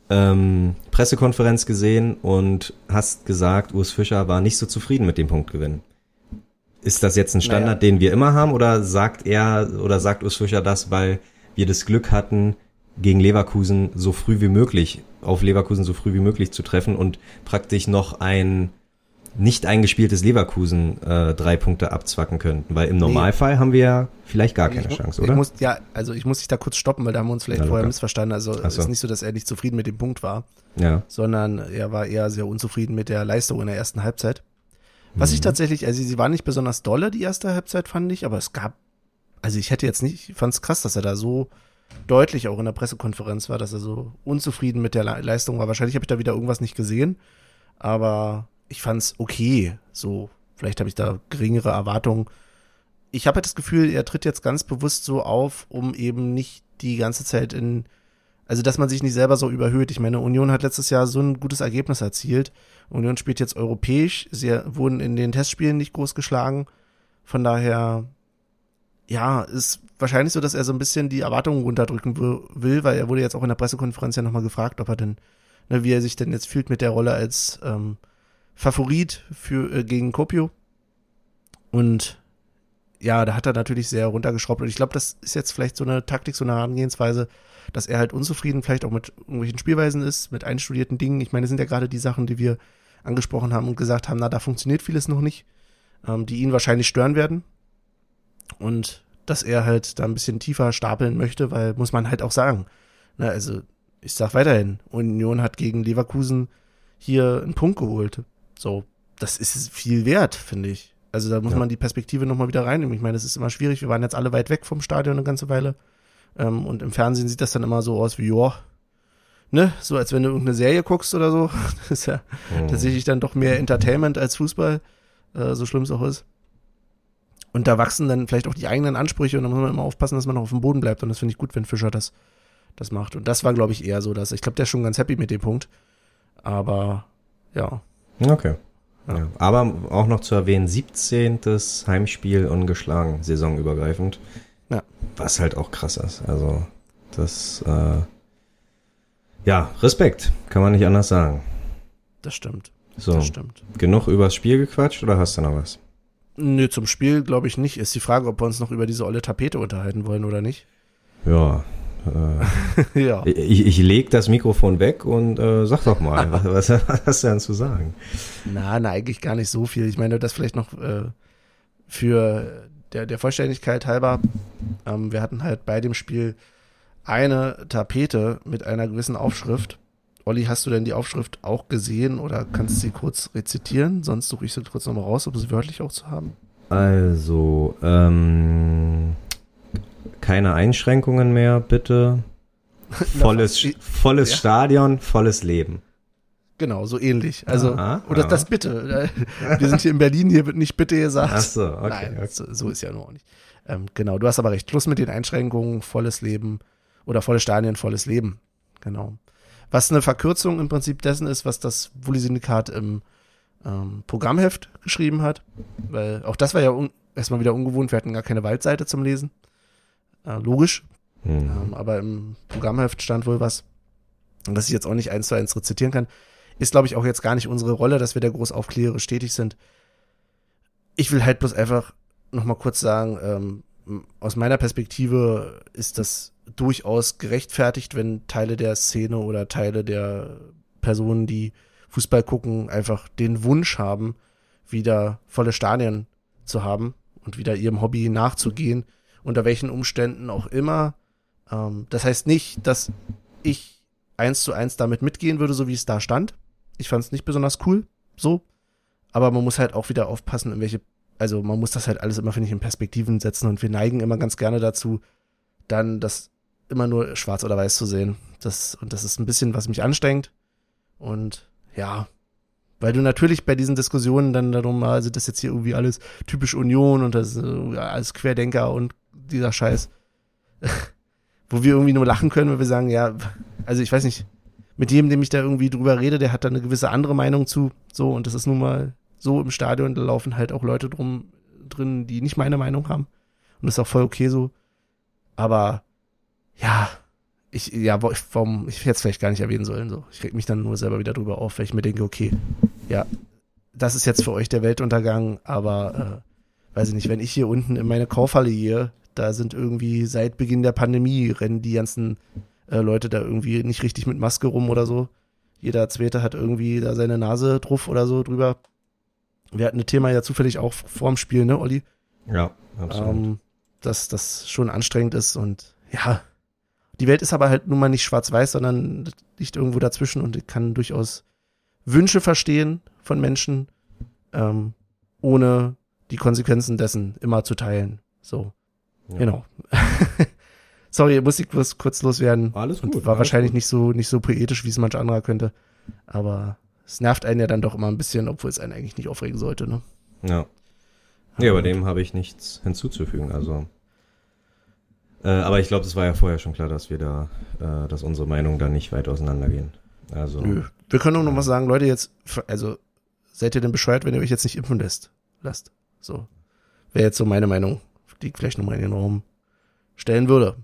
Speaker 2: ähm, Pressekonferenz gesehen und hast gesagt, Urs Fischer war nicht so zufrieden mit dem Punktgewinn. Ist das jetzt ein Standard, naja. den wir immer haben, oder sagt er oder sagt Urs Fischer das, weil wir das Glück hatten, gegen Leverkusen so früh wie möglich, auf Leverkusen so früh wie möglich zu treffen und praktisch noch ein nicht eingespieltes Leverkusen äh, drei Punkte abzwacken könnten, weil im Normalfall nee. haben wir ja vielleicht gar keine
Speaker 1: ich,
Speaker 2: Chance, oder?
Speaker 1: Ich muss, ja, also ich muss dich da kurz stoppen, weil da haben wir uns vielleicht ja, vorher missverstanden. Also es so. ist nicht so, dass er nicht zufrieden mit dem Punkt war,
Speaker 2: ja.
Speaker 1: sondern er war eher sehr unzufrieden mit der Leistung in der ersten Halbzeit. Was mhm. ich tatsächlich, also sie war nicht besonders dolle, die erste Halbzeit, fand ich, aber es gab, also ich hätte jetzt nicht, ich fand es krass, dass er da so deutlich auch in der Pressekonferenz war, dass er so unzufrieden mit der Leistung war. Wahrscheinlich habe ich da wieder irgendwas nicht gesehen, aber ich fand's okay. So, vielleicht habe ich da geringere Erwartungen. Ich habe halt das Gefühl, er tritt jetzt ganz bewusst so auf, um eben nicht die ganze Zeit in, also dass man sich nicht selber so überhöht. Ich meine, Union hat letztes Jahr so ein gutes Ergebnis erzielt. Union spielt jetzt europäisch. Sie wurden in den Testspielen nicht groß geschlagen. Von daher, ja, ist wahrscheinlich so, dass er so ein bisschen die Erwartungen runterdrücken will, weil er wurde jetzt auch in der Pressekonferenz ja nochmal gefragt, ob er denn, ne, wie er sich denn jetzt fühlt mit der Rolle als ähm, Favorit für äh, gegen Kopio. Und ja, da hat er natürlich sehr runtergeschraubt. Und ich glaube, das ist jetzt vielleicht so eine Taktik, so eine Herangehensweise, dass er halt unzufrieden vielleicht auch mit irgendwelchen Spielweisen ist, mit einstudierten Dingen. Ich meine, das sind ja gerade die Sachen, die wir angesprochen haben und gesagt haben, na, da funktioniert vieles noch nicht, ähm, die ihn wahrscheinlich stören werden. Und dass er halt da ein bisschen tiefer stapeln möchte, weil muss man halt auch sagen. Na, also, ich sag weiterhin, Union hat gegen Leverkusen hier einen Punkt geholt. So, das ist viel wert, finde ich. Also da muss ja. man die Perspektive nochmal wieder reinnehmen. Ich meine, das ist immer schwierig. Wir waren jetzt alle weit weg vom Stadion eine ganze Weile. Ähm, und im Fernsehen sieht das dann immer so aus wie, joa, ne, so als wenn du irgendeine Serie guckst oder so. Das ist ja oh. tatsächlich dann doch mehr Entertainment als Fußball, äh, so schlimm es auch ist. Und da wachsen dann vielleicht auch die eigenen Ansprüche und da muss man immer aufpassen, dass man noch auf dem Boden bleibt. Und das finde ich gut, wenn Fischer das, das macht. Und das war, glaube ich, eher so, dass ich glaube, der ist schon ganz happy mit dem Punkt. Aber ja,
Speaker 2: Okay. Ja. Aber auch noch zu erwähnen, 17. Heimspiel ungeschlagen, saisonübergreifend. Ja. Was halt auch krass ist. Also, das, äh, ja, Respekt, kann man nicht anders sagen.
Speaker 1: Das stimmt.
Speaker 2: So,
Speaker 1: das stimmt.
Speaker 2: Genug übers Spiel gequatscht oder hast du noch was?
Speaker 1: Nö, zum Spiel glaube ich nicht. Ist die Frage, ob wir uns noch über diese olle Tapete unterhalten wollen oder nicht.
Speaker 2: Ja, Äh, ja. Ich, ich leg das Mikrofon weg und äh, sag doch mal, was, was, was hast du denn zu sagen?
Speaker 1: Na, na, eigentlich gar nicht so viel. Ich meine, das vielleicht noch äh, für der, der Vollständigkeit halber. Ähm, wir hatten halt bei dem Spiel eine Tapete mit einer gewissen Aufschrift. Olli, hast du denn die Aufschrift auch gesehen oder kannst du sie kurz rezitieren? Sonst suche ich sie kurz nochmal raus, um sie wörtlich auch zu haben.
Speaker 2: Also, ähm, keine Einschränkungen mehr, bitte. Volles, volles ja. Stadion, volles Leben.
Speaker 1: Genau, so ähnlich. Also, aha, oder aha. das bitte. Wir sind hier in Berlin, hier wird nicht bitte gesagt.
Speaker 2: Ach so, okay. Nein, okay.
Speaker 1: So, so, ist ja nur auch nicht. Ähm, genau, du hast aber recht. Schluss mit den Einschränkungen, volles Leben oder volles Stadion, volles Leben. Genau. Was eine Verkürzung im Prinzip dessen ist, was das Bulli-Syndikat im ähm, Programmheft geschrieben hat. Weil auch das war ja erstmal wieder ungewohnt. Wir hatten gar keine Waldseite zum Lesen. Äh, logisch. Mhm. Ähm, aber im Programmheft stand wohl was, das ich jetzt auch nicht eins zu eins rezitieren kann. Ist, glaube ich, auch jetzt gar nicht unsere Rolle, dass wir da groß aufklärerisch tätig sind. Ich will halt bloß einfach nochmal kurz sagen, ähm, aus meiner Perspektive ist das durchaus gerechtfertigt, wenn Teile der Szene oder Teile der Personen, die Fußball gucken, einfach den Wunsch haben, wieder volle Stadien zu haben und wieder ihrem Hobby nachzugehen, unter welchen Umständen auch immer. Ähm, das heißt nicht, dass ich eins zu eins damit mitgehen würde, so wie es da stand. Ich fand es nicht besonders cool, so. Aber man muss halt auch wieder aufpassen, in welche, also man muss das halt alles immer, finde ich, in Perspektiven setzen und wir neigen immer ganz gerne dazu, dann das immer nur schwarz oder weiß zu sehen. Das, und das ist ein bisschen, was mich anstrengt. Und ja, weil du natürlich bei diesen Diskussionen dann darum, also das jetzt hier irgendwie alles typisch Union und das äh, alles Querdenker und dieser Scheiß, wo wir irgendwie nur lachen können, weil wir sagen, ja, also ich weiß nicht, mit jedem, dem ich da irgendwie drüber rede, der hat da eine gewisse andere Meinung zu, so und das ist nun mal so im Stadion, da laufen halt auch Leute drum drin, die nicht meine Meinung haben und das ist auch voll okay so, aber ja, ich, ja, warum, ich hätte es vielleicht gar nicht erwähnen sollen, so. Ich reg mich dann nur selber wieder drüber auf, weil ich mir denke, okay, ja, das ist jetzt für euch der Weltuntergang, aber, äh, weiß ich nicht, wenn ich hier unten in meine Kaufhalle gehe, da sind irgendwie seit Beginn der Pandemie rennen die ganzen äh, Leute da irgendwie nicht richtig mit Maske rum oder so. Jeder Zweite hat irgendwie da seine Nase drauf oder so drüber. Wir hatten ein Thema ja zufällig auch vorm Spiel, ne, Olli?
Speaker 2: Ja, absolut. Ähm,
Speaker 1: dass das schon anstrengend ist und ja, die Welt ist aber halt nun mal nicht schwarz-weiß, sondern liegt irgendwo dazwischen und ich kann durchaus Wünsche verstehen von Menschen, ähm, ohne die Konsequenzen dessen immer zu teilen. So. Ja. Genau. Sorry, muss ich bloß kurz loswerden.
Speaker 2: Alles gut.
Speaker 1: Und war wahrscheinlich gut. nicht so, nicht so poetisch, wie es manch anderer könnte. Aber es nervt einen ja dann doch immer ein bisschen, obwohl es einen eigentlich nicht aufregen sollte, ne?
Speaker 2: Ja. Ja, bei dem habe ich nichts hinzuzufügen. Also äh, aber ich glaube, es war ja vorher schon klar, dass wir da, äh, dass unsere Meinungen da nicht weit auseinandergehen. Also. Nö.
Speaker 1: Wir können auch noch mal sagen, Leute, jetzt, also seid ihr denn bescheuert, wenn ihr euch jetzt nicht impfen lässt? Lasst. So. Wäre jetzt so meine Meinung, die ich vielleicht nochmal in den Raum stellen würde.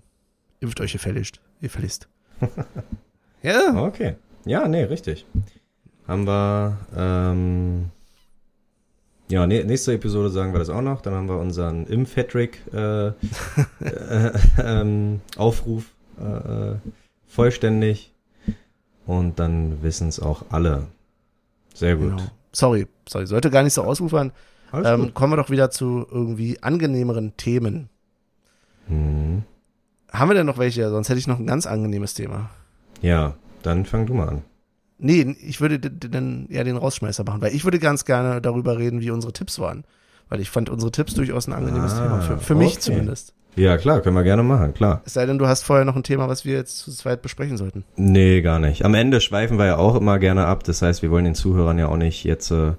Speaker 1: Impft euch gefälligst. Gefälligst.
Speaker 2: ja. Okay. Ja, nee, richtig. Haben wir, ähm, ja, nächste Episode sagen wir das auch noch. Dann haben wir unseren Impfetrick äh, äh, ähm, Aufruf äh, äh, vollständig. Und dann wissen es auch alle. Sehr gut. Genau.
Speaker 1: Sorry, sorry, sollte gar nicht so ausufern. Ähm, kommen wir doch wieder zu irgendwie angenehmeren Themen. Hm. Haben wir denn noch welche? Sonst hätte ich noch ein ganz angenehmes Thema.
Speaker 2: Ja, dann fang du mal an.
Speaker 1: Nee, ich würde dann ja den Rausschmeißer machen, weil ich würde ganz gerne darüber reden, wie unsere Tipps waren. Weil ich fand unsere Tipps durchaus ein angenehmes ah, Thema. Für, für okay. mich zumindest.
Speaker 2: Ja, klar, können wir gerne machen, klar.
Speaker 1: Es sei denn, du hast vorher noch ein Thema, was wir jetzt zu zweit besprechen sollten.
Speaker 2: Nee, gar nicht. Am Ende schweifen wir ja auch immer gerne ab. Das heißt, wir wollen den Zuhörern ja auch nicht jetzt, äh,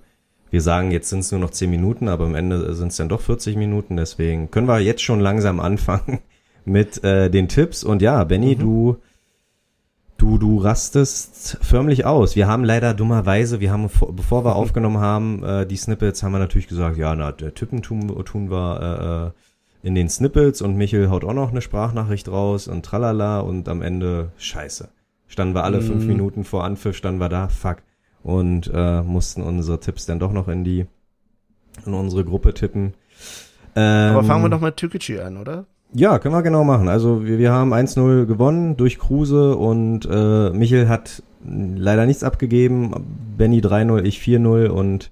Speaker 2: wir sagen, jetzt sind es nur noch 10 Minuten, aber am Ende sind es dann doch 40 Minuten. Deswegen können wir jetzt schon langsam anfangen mit äh, den Tipps. Und ja, Benny, mhm. du Du, du rastest förmlich aus. Wir haben leider dummerweise, wir haben, bevor wir aufgenommen haben, äh, die Snippets, haben wir natürlich gesagt, ja, na, der Tippen tun, tun wir äh, äh, in den Snippets und Michel haut auch noch eine Sprachnachricht raus und tralala und am Ende scheiße. Standen wir alle mm. fünf Minuten vor Anpfiff, standen wir da, fuck. Und äh, mussten unsere Tipps dann doch noch in die, in unsere Gruppe tippen.
Speaker 1: Ähm, Aber fangen wir doch mal Türkgücü an, oder?
Speaker 2: Ja, können wir genau machen. Also wir, wir haben 1-0 gewonnen durch Kruse und äh, Michel hat leider nichts abgegeben. Benny 3-0, ich 4-0 und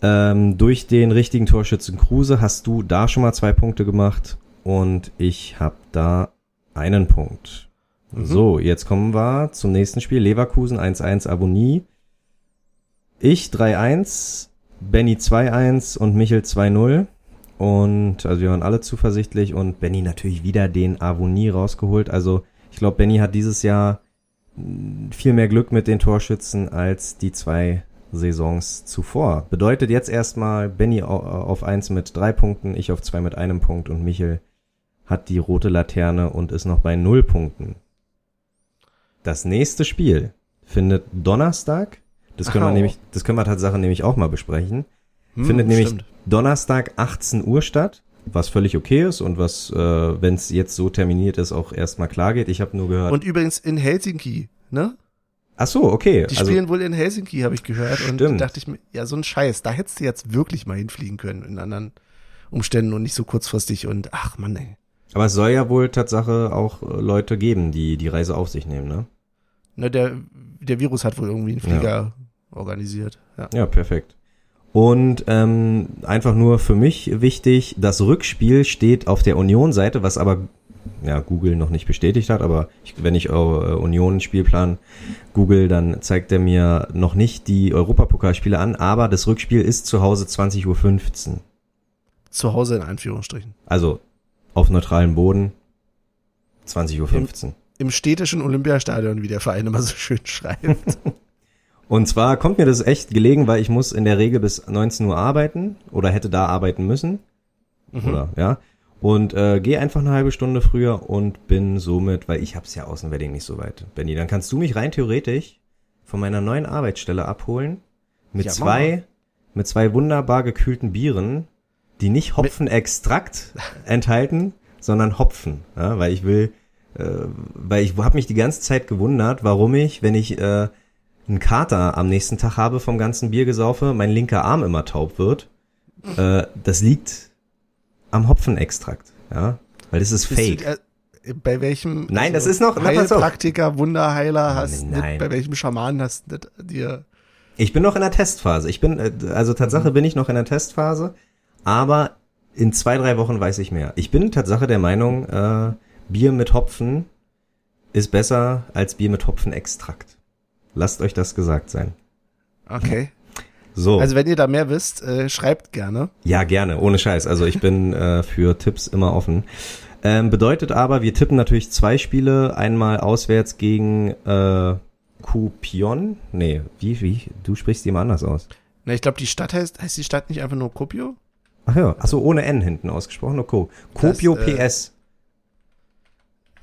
Speaker 2: ähm, durch den richtigen Torschützen Kruse hast du da schon mal zwei Punkte gemacht und ich habe da einen Punkt. Mhm. So, jetzt kommen wir zum nächsten Spiel. Leverkusen 1-1 Avonie. Ich 3-1, Benny 2-1 und Michel 2-0. Und also wir waren alle zuversichtlich und Benny natürlich wieder den Avonie rausgeholt. Also ich glaube, Benny hat dieses Jahr viel mehr Glück mit den Torschützen als die zwei Saisons zuvor. Bedeutet jetzt erstmal Benny auf eins mit drei Punkten, ich auf zwei mit einem Punkt und Michel hat die rote Laterne und ist noch bei null Punkten. Das nächste Spiel findet Donnerstag. Das können Ach, wir nämlich, das können wir Tatsache nämlich auch mal besprechen. Hm, findet nämlich stimmt. Donnerstag 18 Uhr statt, was völlig okay ist und was, äh, wenn es jetzt so terminiert ist, auch erstmal klar geht. Ich habe nur gehört.
Speaker 1: Und übrigens in Helsinki, ne?
Speaker 2: Ach so, okay.
Speaker 1: Die also, spielen wohl in Helsinki, habe ich gehört. Stimmt. Und dachte ich mir, ja, so ein Scheiß, da hättest du jetzt wirklich mal hinfliegen können in anderen Umständen und nicht so kurzfristig und ach Mann, ey.
Speaker 2: Aber es soll ja wohl Tatsache auch äh, Leute geben, die die Reise auf sich nehmen, ne?
Speaker 1: Ne, der, der Virus hat wohl irgendwie einen Flieger ja. Organisiert. Ja.
Speaker 2: ja, perfekt. Und ähm, einfach nur für mich wichtig, das Rückspiel steht auf der Union-Seite, was aber ja, Google noch nicht bestätigt hat, aber ich, wenn ich äh, Union-Spielplan google, dann zeigt er mir noch nicht die Europapokalspiele an, aber das Rückspiel ist zu Hause 20.15 Uhr.
Speaker 1: Zu Hause in Anführungsstrichen.
Speaker 2: Also auf neutralem Boden 20.15 Uhr.
Speaker 1: Im, Im städtischen Olympiastadion, wie der Verein immer so schön schreibt.
Speaker 2: Und zwar kommt mir das echt gelegen, weil ich muss in der Regel bis 19 Uhr arbeiten oder hätte da arbeiten müssen. Mhm. Oder, ja. Und äh, gehe einfach eine halbe Stunde früher und bin somit, weil ich hab's ja Außenwedding nicht so weit. Benny, dann kannst du mich rein theoretisch von meiner neuen Arbeitsstelle abholen mit ja, zwei, mit zwei wunderbar gekühlten Bieren, die nicht Hopfenextrakt enthalten, sondern Hopfen. Ja, weil ich will, äh, weil ich habe mich die ganze Zeit gewundert, warum ich, wenn ich äh, einen Kater am nächsten Tag habe vom ganzen Biergesaufe, mein linker Arm immer taub wird. Äh, das liegt am Hopfenextrakt, ja, weil das ist Bist fake. Du,
Speaker 1: äh, bei welchem
Speaker 2: Nein, das ist noch
Speaker 1: Heilpraktiker, Wunderheiler hast du bei welchem Schamanen hast du dir
Speaker 2: Ich bin noch in der Testphase. Ich bin äh, also Tatsache mhm. bin ich noch in der Testphase, aber in zwei, drei Wochen weiß ich mehr. Ich bin Tatsache der Meinung, äh, Bier mit Hopfen ist besser als Bier mit Hopfenextrakt. Lasst euch das gesagt sein.
Speaker 1: Okay. So. Also wenn ihr da mehr wisst, äh, schreibt gerne.
Speaker 2: Ja, gerne, ohne Scheiß. Also ich bin äh, für Tipps immer offen. Ähm, bedeutet aber, wir tippen natürlich zwei Spiele. Einmal auswärts gegen äh, Kupion. Nee, wie, wie? Du sprichst die immer anders aus.
Speaker 1: Na, ich glaube, die Stadt heißt, heißt die Stadt nicht einfach nur Kuopio?
Speaker 2: Ach ja, achso, ohne N hinten ausgesprochen, okay. Kopio PS.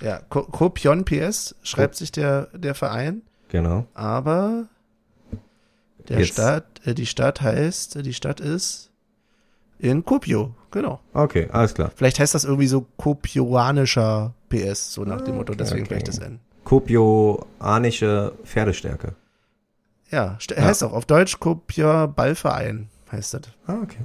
Speaker 1: Äh, ja, Kopion PS schreibt Ko sich der, der Verein.
Speaker 2: Genau.
Speaker 1: Aber der Jetzt. Stadt, äh, die Stadt heißt, die Stadt ist in Kuopio, genau.
Speaker 2: Okay, alles klar.
Speaker 1: Vielleicht heißt das irgendwie so kopioanischer PS, so nach dem Motto, deswegen okay. vielleicht das N.
Speaker 2: Kopioanische Pferdestärke.
Speaker 1: Ja, ja, heißt auch auf Deutsch Kopia Ballverein heißt das.
Speaker 2: Ah, okay.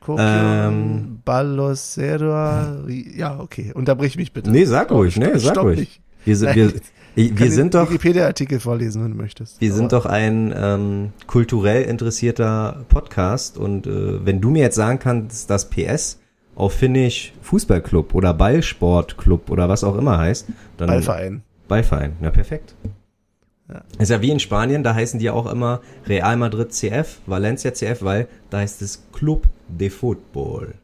Speaker 1: Kopio ähm, Ballosera, ja, okay, unterbrich mich bitte.
Speaker 2: Nee, sag ruhig, nee, sag ruhig. Wir, wir, ich, wir sind doch
Speaker 1: Wikipedia-Artikel vorlesen, wenn du möchtest.
Speaker 2: Wir Aber sind doch ein ähm, kulturell interessierter Podcast und äh, wenn du mir jetzt sagen kannst, dass PS auf Finnisch Fußballclub oder Ballsportclub oder was auch immer heißt, dann
Speaker 1: Ballverein.
Speaker 2: Ballverein, ja perfekt. Ja. Ist ja wie in Spanien, da heißen die auch immer Real Madrid CF, Valencia CF, weil da heißt es Club de Football.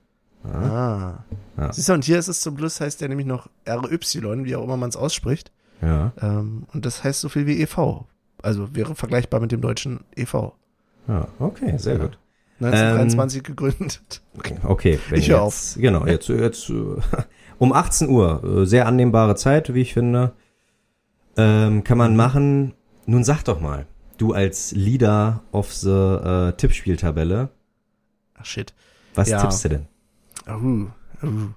Speaker 1: Ja. Ah. Ja. Siehst du, und hier ist es zum Schluss, heißt der nämlich noch RY, wie auch immer man es ausspricht.
Speaker 2: Ja.
Speaker 1: Ähm, und das heißt so viel wie EV. Also wäre vergleichbar mit dem deutschen EV.
Speaker 2: Ja, okay, sehr ja. gut.
Speaker 1: 1923 ähm, gegründet.
Speaker 2: Okay, okay
Speaker 1: ich höre auf.
Speaker 2: Genau, jetzt, jetzt um 18 Uhr, äh, sehr annehmbare Zeit, wie ich finde. Ähm, kann man machen. Nun sag doch mal, du als Leader of the äh, Tippspieltabelle.
Speaker 1: Ach shit.
Speaker 2: Was ja. tippst du denn?
Speaker 1: Uh, uh.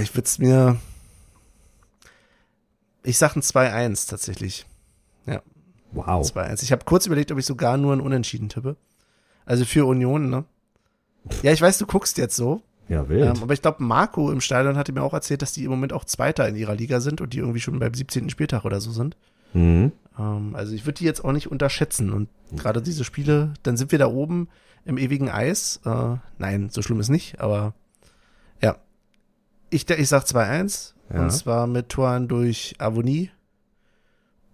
Speaker 1: Ich würde es mir ich sag ein 2-1 tatsächlich. Ja.
Speaker 2: Wow.
Speaker 1: 2-1. Ich habe kurz überlegt, ob ich sogar nur ein Unentschieden tippe. Also für Union, ne? Ja, ich weiß, du guckst jetzt so.
Speaker 2: Ja, wild.
Speaker 1: Ähm, aber ich glaube, Marco im Stadion hatte mir auch erzählt, dass die im Moment auch Zweiter in ihrer Liga sind und die irgendwie schon beim 17. Spieltag oder so sind.
Speaker 2: Mhm.
Speaker 1: Ähm, also ich würde die jetzt auch nicht unterschätzen. Und gerade diese Spiele, dann sind wir da oben im ewigen Eis. Äh, nein, so schlimm ist nicht, aber ja. Ich, ich sag 2-1.
Speaker 2: Ja.
Speaker 1: Und zwar mit Toren durch Avonie.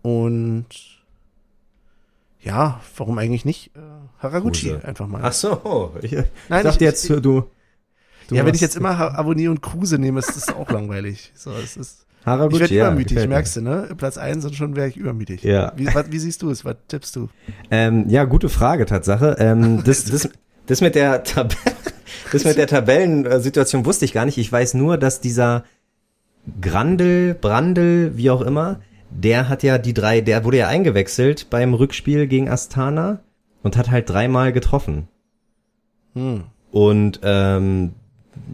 Speaker 1: Und ja, warum eigentlich nicht? Äh, Haraguchi
Speaker 2: Kruse.
Speaker 1: einfach mal.
Speaker 2: Ach so, ich, ich
Speaker 1: Nein,
Speaker 2: dachte
Speaker 1: ich-
Speaker 2: jetzt,
Speaker 1: ich-
Speaker 2: du, du
Speaker 1: ja, wenn ich jetzt immer Avonie und Kruse nehme, ist das auch langweilig. So, es ist,
Speaker 2: Haraguchi,
Speaker 1: ich werde
Speaker 2: ja,
Speaker 1: übermütig, merkst du, ne? Platz 1 und schon wäre ich übermütig.
Speaker 2: Ja.
Speaker 1: Wie, was, wie siehst du es? Was tippst du?
Speaker 2: Ähm, ja, gute Frage, Tatsache. Ähm, das, das, das mit der Tab das mit der Tabellensituation wusste ich gar nicht. Ich weiß nur, dass dieser Grandel, Brandel, wie auch immer, der hat ja die drei, der wurde ja eingewechselt beim Rückspiel gegen Astana und hat halt dreimal getroffen.
Speaker 1: Hm.
Speaker 2: Und ähm,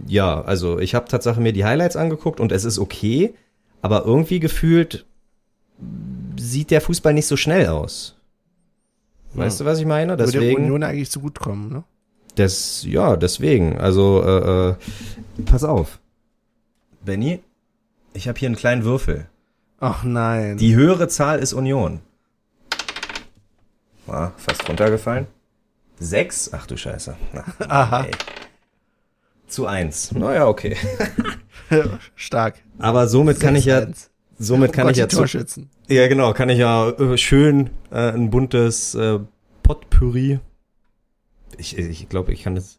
Speaker 2: ja, also ich habe Tatsache mir die Highlights angeguckt und es ist okay, aber irgendwie gefühlt sieht der Fußball nicht so schnell aus. Weißt
Speaker 1: Hm.
Speaker 2: du, was ich meine?
Speaker 1: Würde der
Speaker 2: Deswegen.
Speaker 1: Union eigentlich zu gut kommen, ne?
Speaker 2: Das, ja, deswegen. Also, äh, äh, pass auf. Benny, ich habe hier einen kleinen Würfel.
Speaker 1: Ach nein.
Speaker 2: Die höhere Zahl ist Union. Ah, fast runtergefallen. Sechs? Ach du Scheiße. Na,
Speaker 1: Aha.
Speaker 2: ey. Zu eins. Naja, okay.
Speaker 1: Stark.
Speaker 2: Aber somit kann ich ja,
Speaker 1: 6-1.
Speaker 2: somit kann
Speaker 1: Oh Gott,
Speaker 2: ich ja
Speaker 1: die
Speaker 2: zu,
Speaker 1: Torschützen.
Speaker 2: ja genau, kann ich ja äh, schön äh, ein buntes äh, Potpourri. Ich, ich glaube, ich kann das.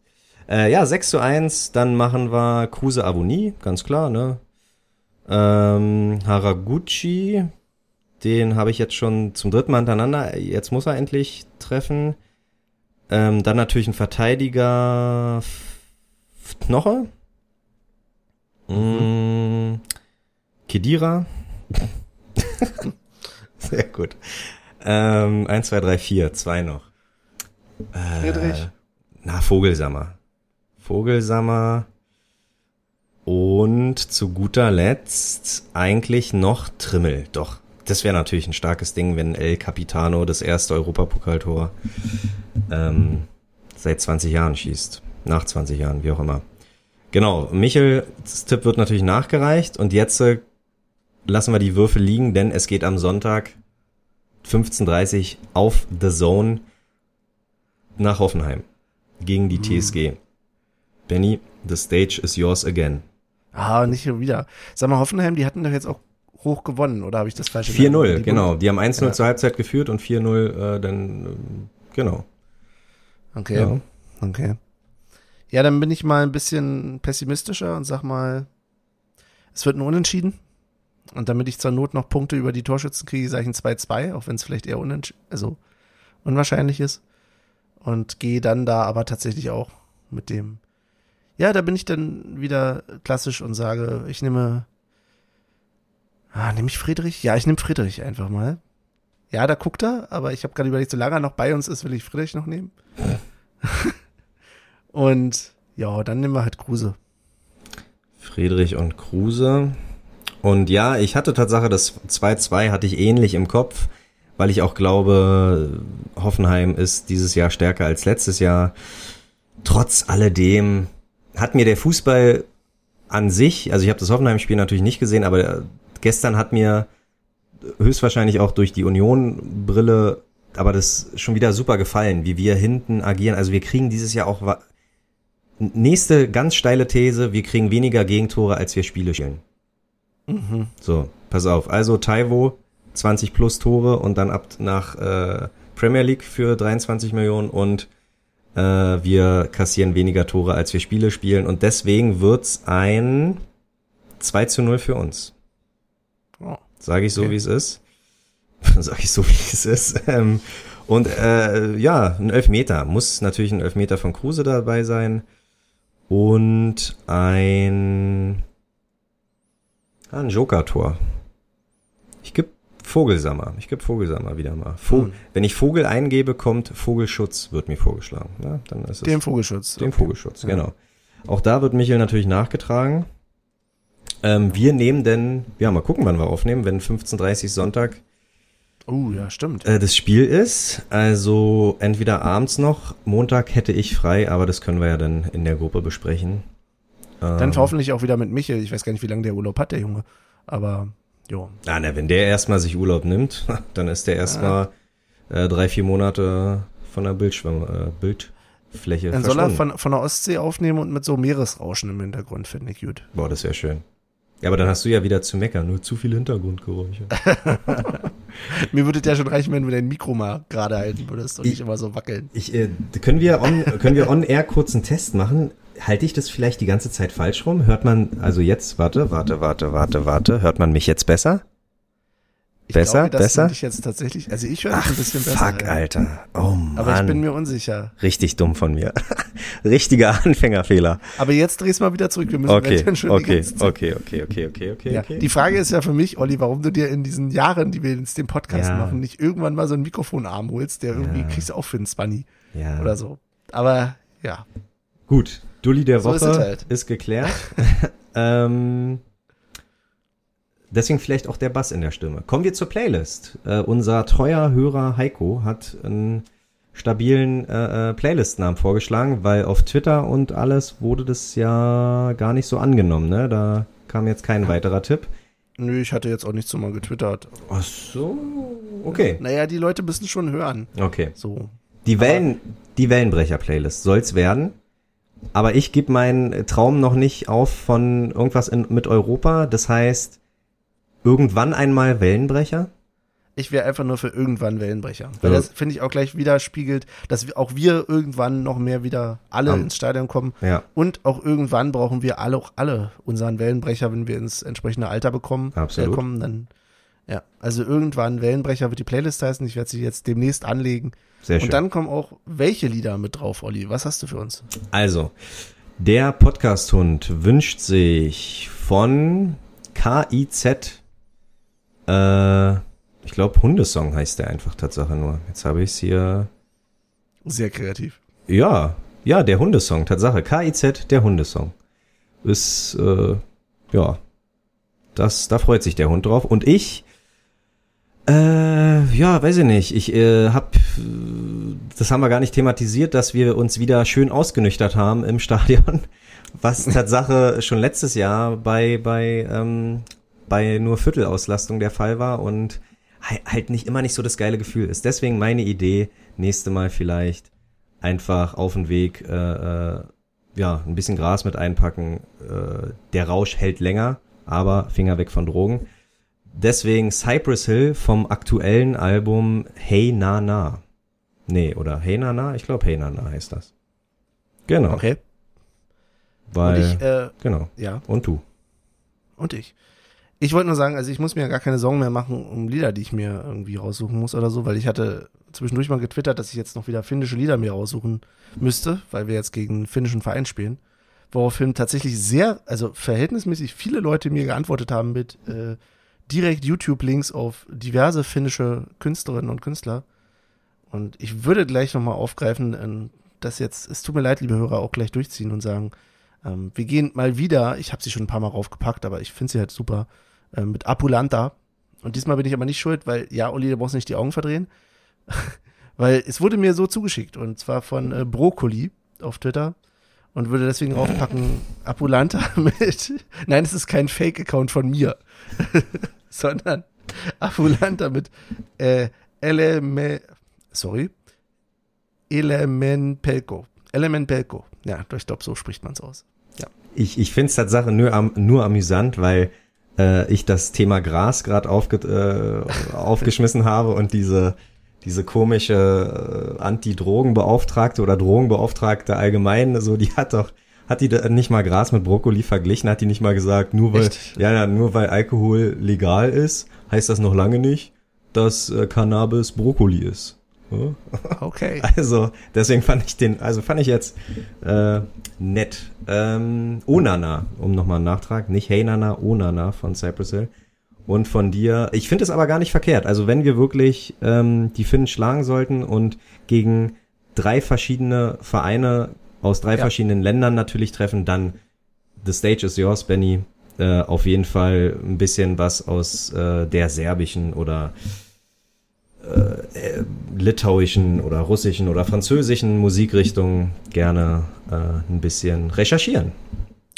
Speaker 2: Äh, ja, 6 zu 1, dann machen wir Kruse Avonie, ganz klar, ne? Ähm, Haraguchi, den habe ich jetzt schon zum dritten Mal hintereinander. Jetzt muss er endlich treffen. Ähm, dann natürlich ein Verteidiger Knoche. Mm, Kedira. Sehr gut. Ähm, 1, 2, 3, 4, zwei noch. Äh,
Speaker 1: Friedrich.
Speaker 2: Na, Vogelsammer. Vogelsammer. Und zu guter Letzt eigentlich noch Trimmel. Doch, das wäre natürlich ein starkes Ding, wenn El Capitano das erste Europapokaltor ähm, seit 20 Jahren schießt. Nach 20 Jahren, wie auch immer. Genau, Michels Tipp wird natürlich nachgereicht und jetzt äh, lassen wir die Würfel liegen, denn es geht am Sonntag 15.30 auf The Zone nach Hoffenheim gegen die TSG. Benny, the stage is yours again.
Speaker 1: Ah, nicht schon wieder. Sag mal, Hoffenheim, die hatten doch jetzt auch hoch gewonnen, oder habe ich das falsch
Speaker 2: 4-0,
Speaker 1: Die-
Speaker 2: genau. Die haben 1-0
Speaker 1: Ja.
Speaker 2: zur Halbzeit geführt und 4-0 äh, dann, ähm, genau.
Speaker 1: Okay,
Speaker 2: Ja.
Speaker 1: okay. Ja, dann bin ich mal ein bisschen pessimistischer und sag mal, es wird ein Unentschieden. Und damit ich zur Not noch Punkte über die Torschützen kriege, sage ich ein 2-2, auch wenn es vielleicht eher also unwahrscheinlich ist. Und gehe dann da aber tatsächlich auch mit dem. Ja, da bin ich dann wieder klassisch und sage, ich nehme. Ah, nehme ich Friedrich? Ja, ich nehme Friedrich einfach mal. Ja, da guckt er, aber ich habe gerade überlegt, solange er noch bei uns ist, will ich Friedrich noch nehmen. und ja, dann nehmen wir halt Kruse.
Speaker 2: Friedrich und Kruse. Und ja, ich hatte Tatsache das 2-2 hatte ich ähnlich im Kopf, weil ich auch glaube, Hoffenheim ist dieses Jahr stärker als letztes Jahr. Trotz alledem hat mir der Fußball an sich, also ich habe das Hoffenheim-Spiel natürlich nicht gesehen, aber äh, gestern hat mir höchstwahrscheinlich auch durch die Union-Brille, aber das schon wieder super gefallen, wie wir hinten agieren. Also wir kriegen dieses Jahr auch nächste ganz steile These, wir kriegen weniger Gegentore, als wir Spiele spielen.
Speaker 1: Mhm.
Speaker 2: So, pass auf. Also Taiwo, 20 plus Tore und dann ab nach äh, Premier League für 23 Millionen und äh, wir kassieren weniger Tore, als wir Spiele spielen und deswegen wird's ein 2 zu 0 für uns.
Speaker 1: Oh.
Speaker 2: Sage ich so,
Speaker 1: Okay.
Speaker 2: wie es ist. Sage ich so, wie es ist. Ähm, und äh, ja, ein Elfmeter. Muss natürlich ein Elfmeter von Kruse dabei sein. Und ein, ah, ein Joker-Tor. Ich geb Vogelsammer. Ich geb Vogelsammer wieder mal. Vo
Speaker 1: Hm.
Speaker 2: Wenn ich Vogel eingebe, kommt Vogelschutz, wird mir vorgeschlagen. Ja, dann ist es
Speaker 1: Dem Vogelschutz.
Speaker 2: dem
Speaker 1: Okay.
Speaker 2: Vogelschutz,
Speaker 1: Ja.
Speaker 2: genau. Auch da wird Michel natürlich nachgetragen. Ähm, wir nehmen denn, ja, mal gucken, wann wir aufnehmen, wenn 15.30 Sonntag
Speaker 1: Oh, ja, stimmt.
Speaker 2: äh, das Spiel ist. Also entweder abends noch, Montag hätte ich frei, aber das können wir ja dann in der Gruppe besprechen.
Speaker 1: Dann ähm. hoffentlich auch wieder mit Michel. Ich weiß gar nicht, wie lange der Urlaub hat, der Junge. Aber, jo.
Speaker 2: Ah, na, wenn der erstmal sich Urlaub nimmt, dann ist der erstmal ja. äh, drei, vier Monate von der Bildschirm, äh, Bildfläche
Speaker 1: Dann soll er von, von der Ostsee aufnehmen und mit so Meeresrauschen im Hintergrund, finde ich gut.
Speaker 2: Boah, das wäre schön. Ja, aber dann hast du ja wieder zu meckern, nur zu viele Hintergrundgeräusche.
Speaker 1: Mir würde ja schon reichen, wenn du dein Mikro mal gerade halten würdest und ich, nicht immer so wackeln.
Speaker 2: Ich, äh, können wir on, können wir on air kurz einen Test machen? Halte ich das vielleicht die ganze Zeit falsch rum? Hört man, also jetzt, warte, warte, warte, warte, warte, hört man mich jetzt besser?
Speaker 1: Ich
Speaker 2: besser,
Speaker 1: glaube,
Speaker 2: besser.
Speaker 1: Ich jetzt tatsächlich, also ich höre ein bisschen
Speaker 2: besser. Fuck, Alter. Oh Mann.
Speaker 1: Aber ich bin mir unsicher.
Speaker 2: Richtig dumm von mir. Richtiger Anfängerfehler.
Speaker 1: Aber jetzt dreh's mal wieder zurück. Wir müssen
Speaker 2: okay, schon okay, okay, okay, okay, okay, okay,
Speaker 1: ja.
Speaker 2: okay.
Speaker 1: Die Frage ist ja für mich, Olli, warum du dir in diesen Jahren, die wir jetzt den Podcast ja. machen, nicht irgendwann mal so einen Mikrofonarm holst, der irgendwie ja. kriegst du auch für einen Spanny. Ja. Oder so. Aber ja.
Speaker 2: Gut. Dulli der Woche so ist, halt. ist geklärt. ähm, Deswegen vielleicht auch der Bass in der Stimme. Kommen wir zur Playlist. Äh, unser treuer Hörer Heiko hat einen stabilen äh, äh, Playlist-Namen vorgeschlagen, weil auf Twitter und alles wurde das ja gar nicht so angenommen. Ne? Da kam jetzt kein weiterer Tipp.
Speaker 1: Nö, ich hatte jetzt auch nichts so mal getwittert.
Speaker 2: Ach so, okay.
Speaker 1: Naja, die Leute müssen schon hören.
Speaker 2: Okay. So. Die Wellen, die Wellenbrecher-Playlist soll's werden. Aber ich gebe meinen Traum noch nicht auf von irgendwas in, mit Europa. Das heißt, irgendwann einmal Wellenbrecher?
Speaker 1: Ich wäre einfach nur für irgendwann Wellenbrecher. Weil ja. das, finde ich, auch gleich widerspiegelt, dass auch wir irgendwann noch mehr wieder alle um, ins Stadion kommen.
Speaker 2: Ja.
Speaker 1: Und auch irgendwann brauchen wir alle, auch alle unseren Wellenbrecher, wenn wir ins entsprechende Alter bekommen.
Speaker 2: Absolut.
Speaker 1: Äh, kommen, dann, ja. Also irgendwann Wellenbrecher wird die Playlist heißen. Ich werde sie jetzt demnächst anlegen.
Speaker 2: Sehr schön.
Speaker 1: Und dann kommen auch welche Lieder mit drauf, Olli? Was hast du für uns?
Speaker 2: Also, der Podcast-Hund wünscht sich von KIZ äh, ich glaube, Hundesong heißt der einfach Tatsache nur. Jetzt habe ich es hier.
Speaker 1: Sehr kreativ.
Speaker 2: Ja, ja, der Hundesong, Tatsache. KIZ, der Hundesong. Ist, äh, ja. Das, da freut sich der Hund drauf. Und ich, äh, ja, weiß ich nicht. Ich äh, hab, das haben wir gar nicht thematisiert, dass wir uns wieder schön ausgenüchtert haben im Stadion, was Tatsache schon letztes Jahr bei bei ähm, bei nur Viertelauslastung der Fall war und halt nicht immer nicht so das geile Gefühl ist. Deswegen meine Idee, nächste Mal vielleicht einfach auf den Weg, äh, äh, ja, ein bisschen Gras mit einpacken. Äh, der Rausch hält länger, aber Finger weg von Drogen. Deswegen Cypress Hill vom aktuellen Album Hey Na Na. Nee, oder Hey Na Na? Ich glaube Hey Na Na heißt das. Genau.
Speaker 1: Okay.
Speaker 2: Weil, Und ich, äh, genau.
Speaker 1: Ja.
Speaker 2: Und du.
Speaker 1: Und ich. Ich wollte nur sagen, also ich muss mir ja gar keine Sorgen mehr machen um Lieder, die ich mir irgendwie raussuchen muss oder so, weil ich hatte zwischendurch mal getwittert, dass ich jetzt noch wieder finnische Lieder mir raussuchen müsste, weil wir jetzt gegen einen finnischen Verein spielen. Woraufhin tatsächlich sehr, also verhältnismäßig viele Leute mir geantwortet haben mit äh, direkt YouTube-Links auf diverse finnische Künstlerinnen und Künstler. Und ich würde gleich nochmal aufgreifen, äh, das jetzt, es tut mir leid, liebe Hörer, auch gleich durchziehen und sagen, ähm, wir gehen mal wieder, ich habe sie schon ein paar Mal raufgepackt, aber ich finde sie halt super, äh, mit Apulanta. Und diesmal bin ich aber nicht schuld, weil, ja, Olli, du brauchst nicht die Augen verdrehen. weil es wurde mir so zugeschickt und zwar von äh, Brokkoli auf Twitter und würde deswegen raufpacken Apulanta mit. Nein, es ist kein Fake-Account von mir, sondern Apulanta mit äh, Eleme, sorry, Elementelko. Elementelko. Ja, ich glaube, so spricht man es aus. Ja.
Speaker 2: Ich, ich finde es Tatsache nur, nur amüsant, weil äh, ich das Thema Gras gerade aufge, äh, aufgeschmissen habe und diese diese komische äh, Anti-Drogenbeauftragte oder Drogenbeauftragte allgemein, so die hat doch hat die nicht mal Gras mit Brokkoli verglichen, hat die nicht mal gesagt, nur weil Echt? ja, ja nur weil Alkohol legal ist, heißt das noch lange nicht, dass äh, Cannabis Brokkoli ist.
Speaker 1: Okay.
Speaker 2: Also, deswegen fand ich den, also fand ich jetzt äh, nett. Ähm, Onana, um nochmal einen Nachtrag, nicht Hey Nana, Onana von Cypress Hill. Und von dir, ich finde es aber gar nicht verkehrt. Also wenn wir wirklich ähm, die Finnen schlagen sollten und gegen drei verschiedene Vereine aus drei ja. verschiedenen Ländern natürlich treffen, dann The Stage is yours, Benny. Äh, auf jeden Fall ein bisschen was aus äh, der serbischen oder äh, litauischen oder russischen oder französischen Musikrichtungen gerne äh, ein bisschen recherchieren.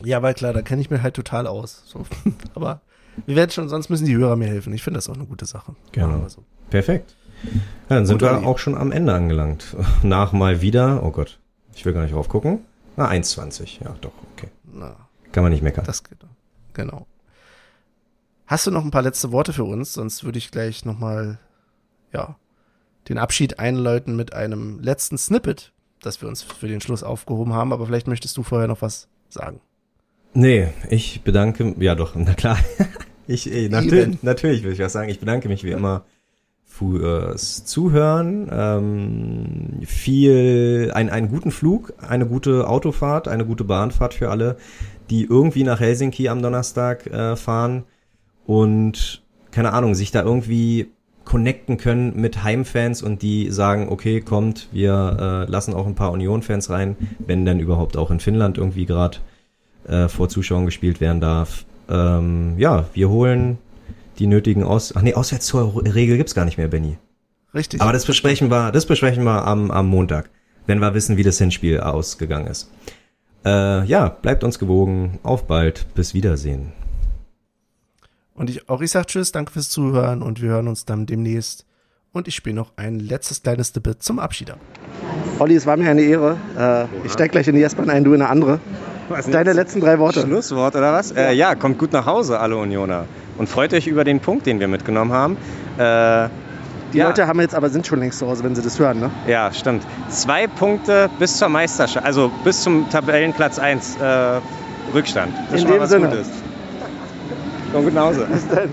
Speaker 1: Ja, weil klar, da kenne ich mir halt total aus. So. Aber wir werden schon, sonst müssen die Hörer mir helfen. Ich finde das auch eine gute Sache.
Speaker 2: Genau. So. Perfekt. Ja, dann sind Gut, wir auch schon am Ende angelangt. Nach mal wieder, oh Gott, ich will gar nicht raufgucken. Na, 1,20. Ja, doch, okay. Na, Kann man nicht meckern.
Speaker 1: Das geht. Genau. Hast du noch ein paar letzte Worte für uns? Sonst würde ich gleich nochmal, ja, den Abschied einläuten mit einem letzten Snippet, das wir uns für den Schluss aufgehoben haben. Aber vielleicht möchtest du vorher noch was sagen.
Speaker 2: Nee, ich bedanke, ja doch, na klar. ich, ey, natürlich, natürlich will ich was sagen. Ich bedanke mich wie immer fürs Zuhören, ähm, viel, ein, einen guten Flug, eine gute Autofahrt, eine gute Bahnfahrt für alle, die irgendwie nach Helsinki am Donnerstag äh, fahren und keine Ahnung, sich da irgendwie connecten können mit Heimfans und die sagen, okay, kommt, wir äh, lassen auch ein paar Union-Fans rein, wenn denn überhaupt auch in Finnland irgendwie gerade äh, vor Zuschauern gespielt werden darf. Ähm, ja, wir holen die nötigen Aus... Ach nee, Auswärtstorregel gibt's gar nicht mehr, Benny.
Speaker 1: Richtig.
Speaker 2: Aber das besprechen wir, das besprechen wir am, am Montag, wenn wir wissen, wie das Hinspiel ausgegangen ist. Äh, ja, bleibt uns gewogen. Auf bald. Bis Wiedersehen.
Speaker 1: Und ich, auch ich sag Tschüss, danke fürs Zuhören und wir hören uns dann demnächst. Und ich spiele noch ein letztes kleines Dippe zum Abschied ab.
Speaker 5: Olli, es war mir eine Ehre. Äh, ich steig gleich in die S-Bahn ein, du in eine andere. Was Deine letzten drei Worte.
Speaker 4: Schlusswort oder was? Äh, ja, kommt gut nach Hause, alle Unioner. Und freut euch über den Punkt, den wir mitgenommen haben. Äh,
Speaker 5: die ja. Leute haben jetzt aber sind schon längst zu Hause, wenn sie das hören, ne?
Speaker 4: Ja, stimmt. Zwei Punkte bis zur Meisterschaft, also bis zum Tabellenplatz 1 äh, Rückstand.
Speaker 5: Das In dem Sinne. Gutes.
Speaker 4: Komm gut nach Hause. Bis dann.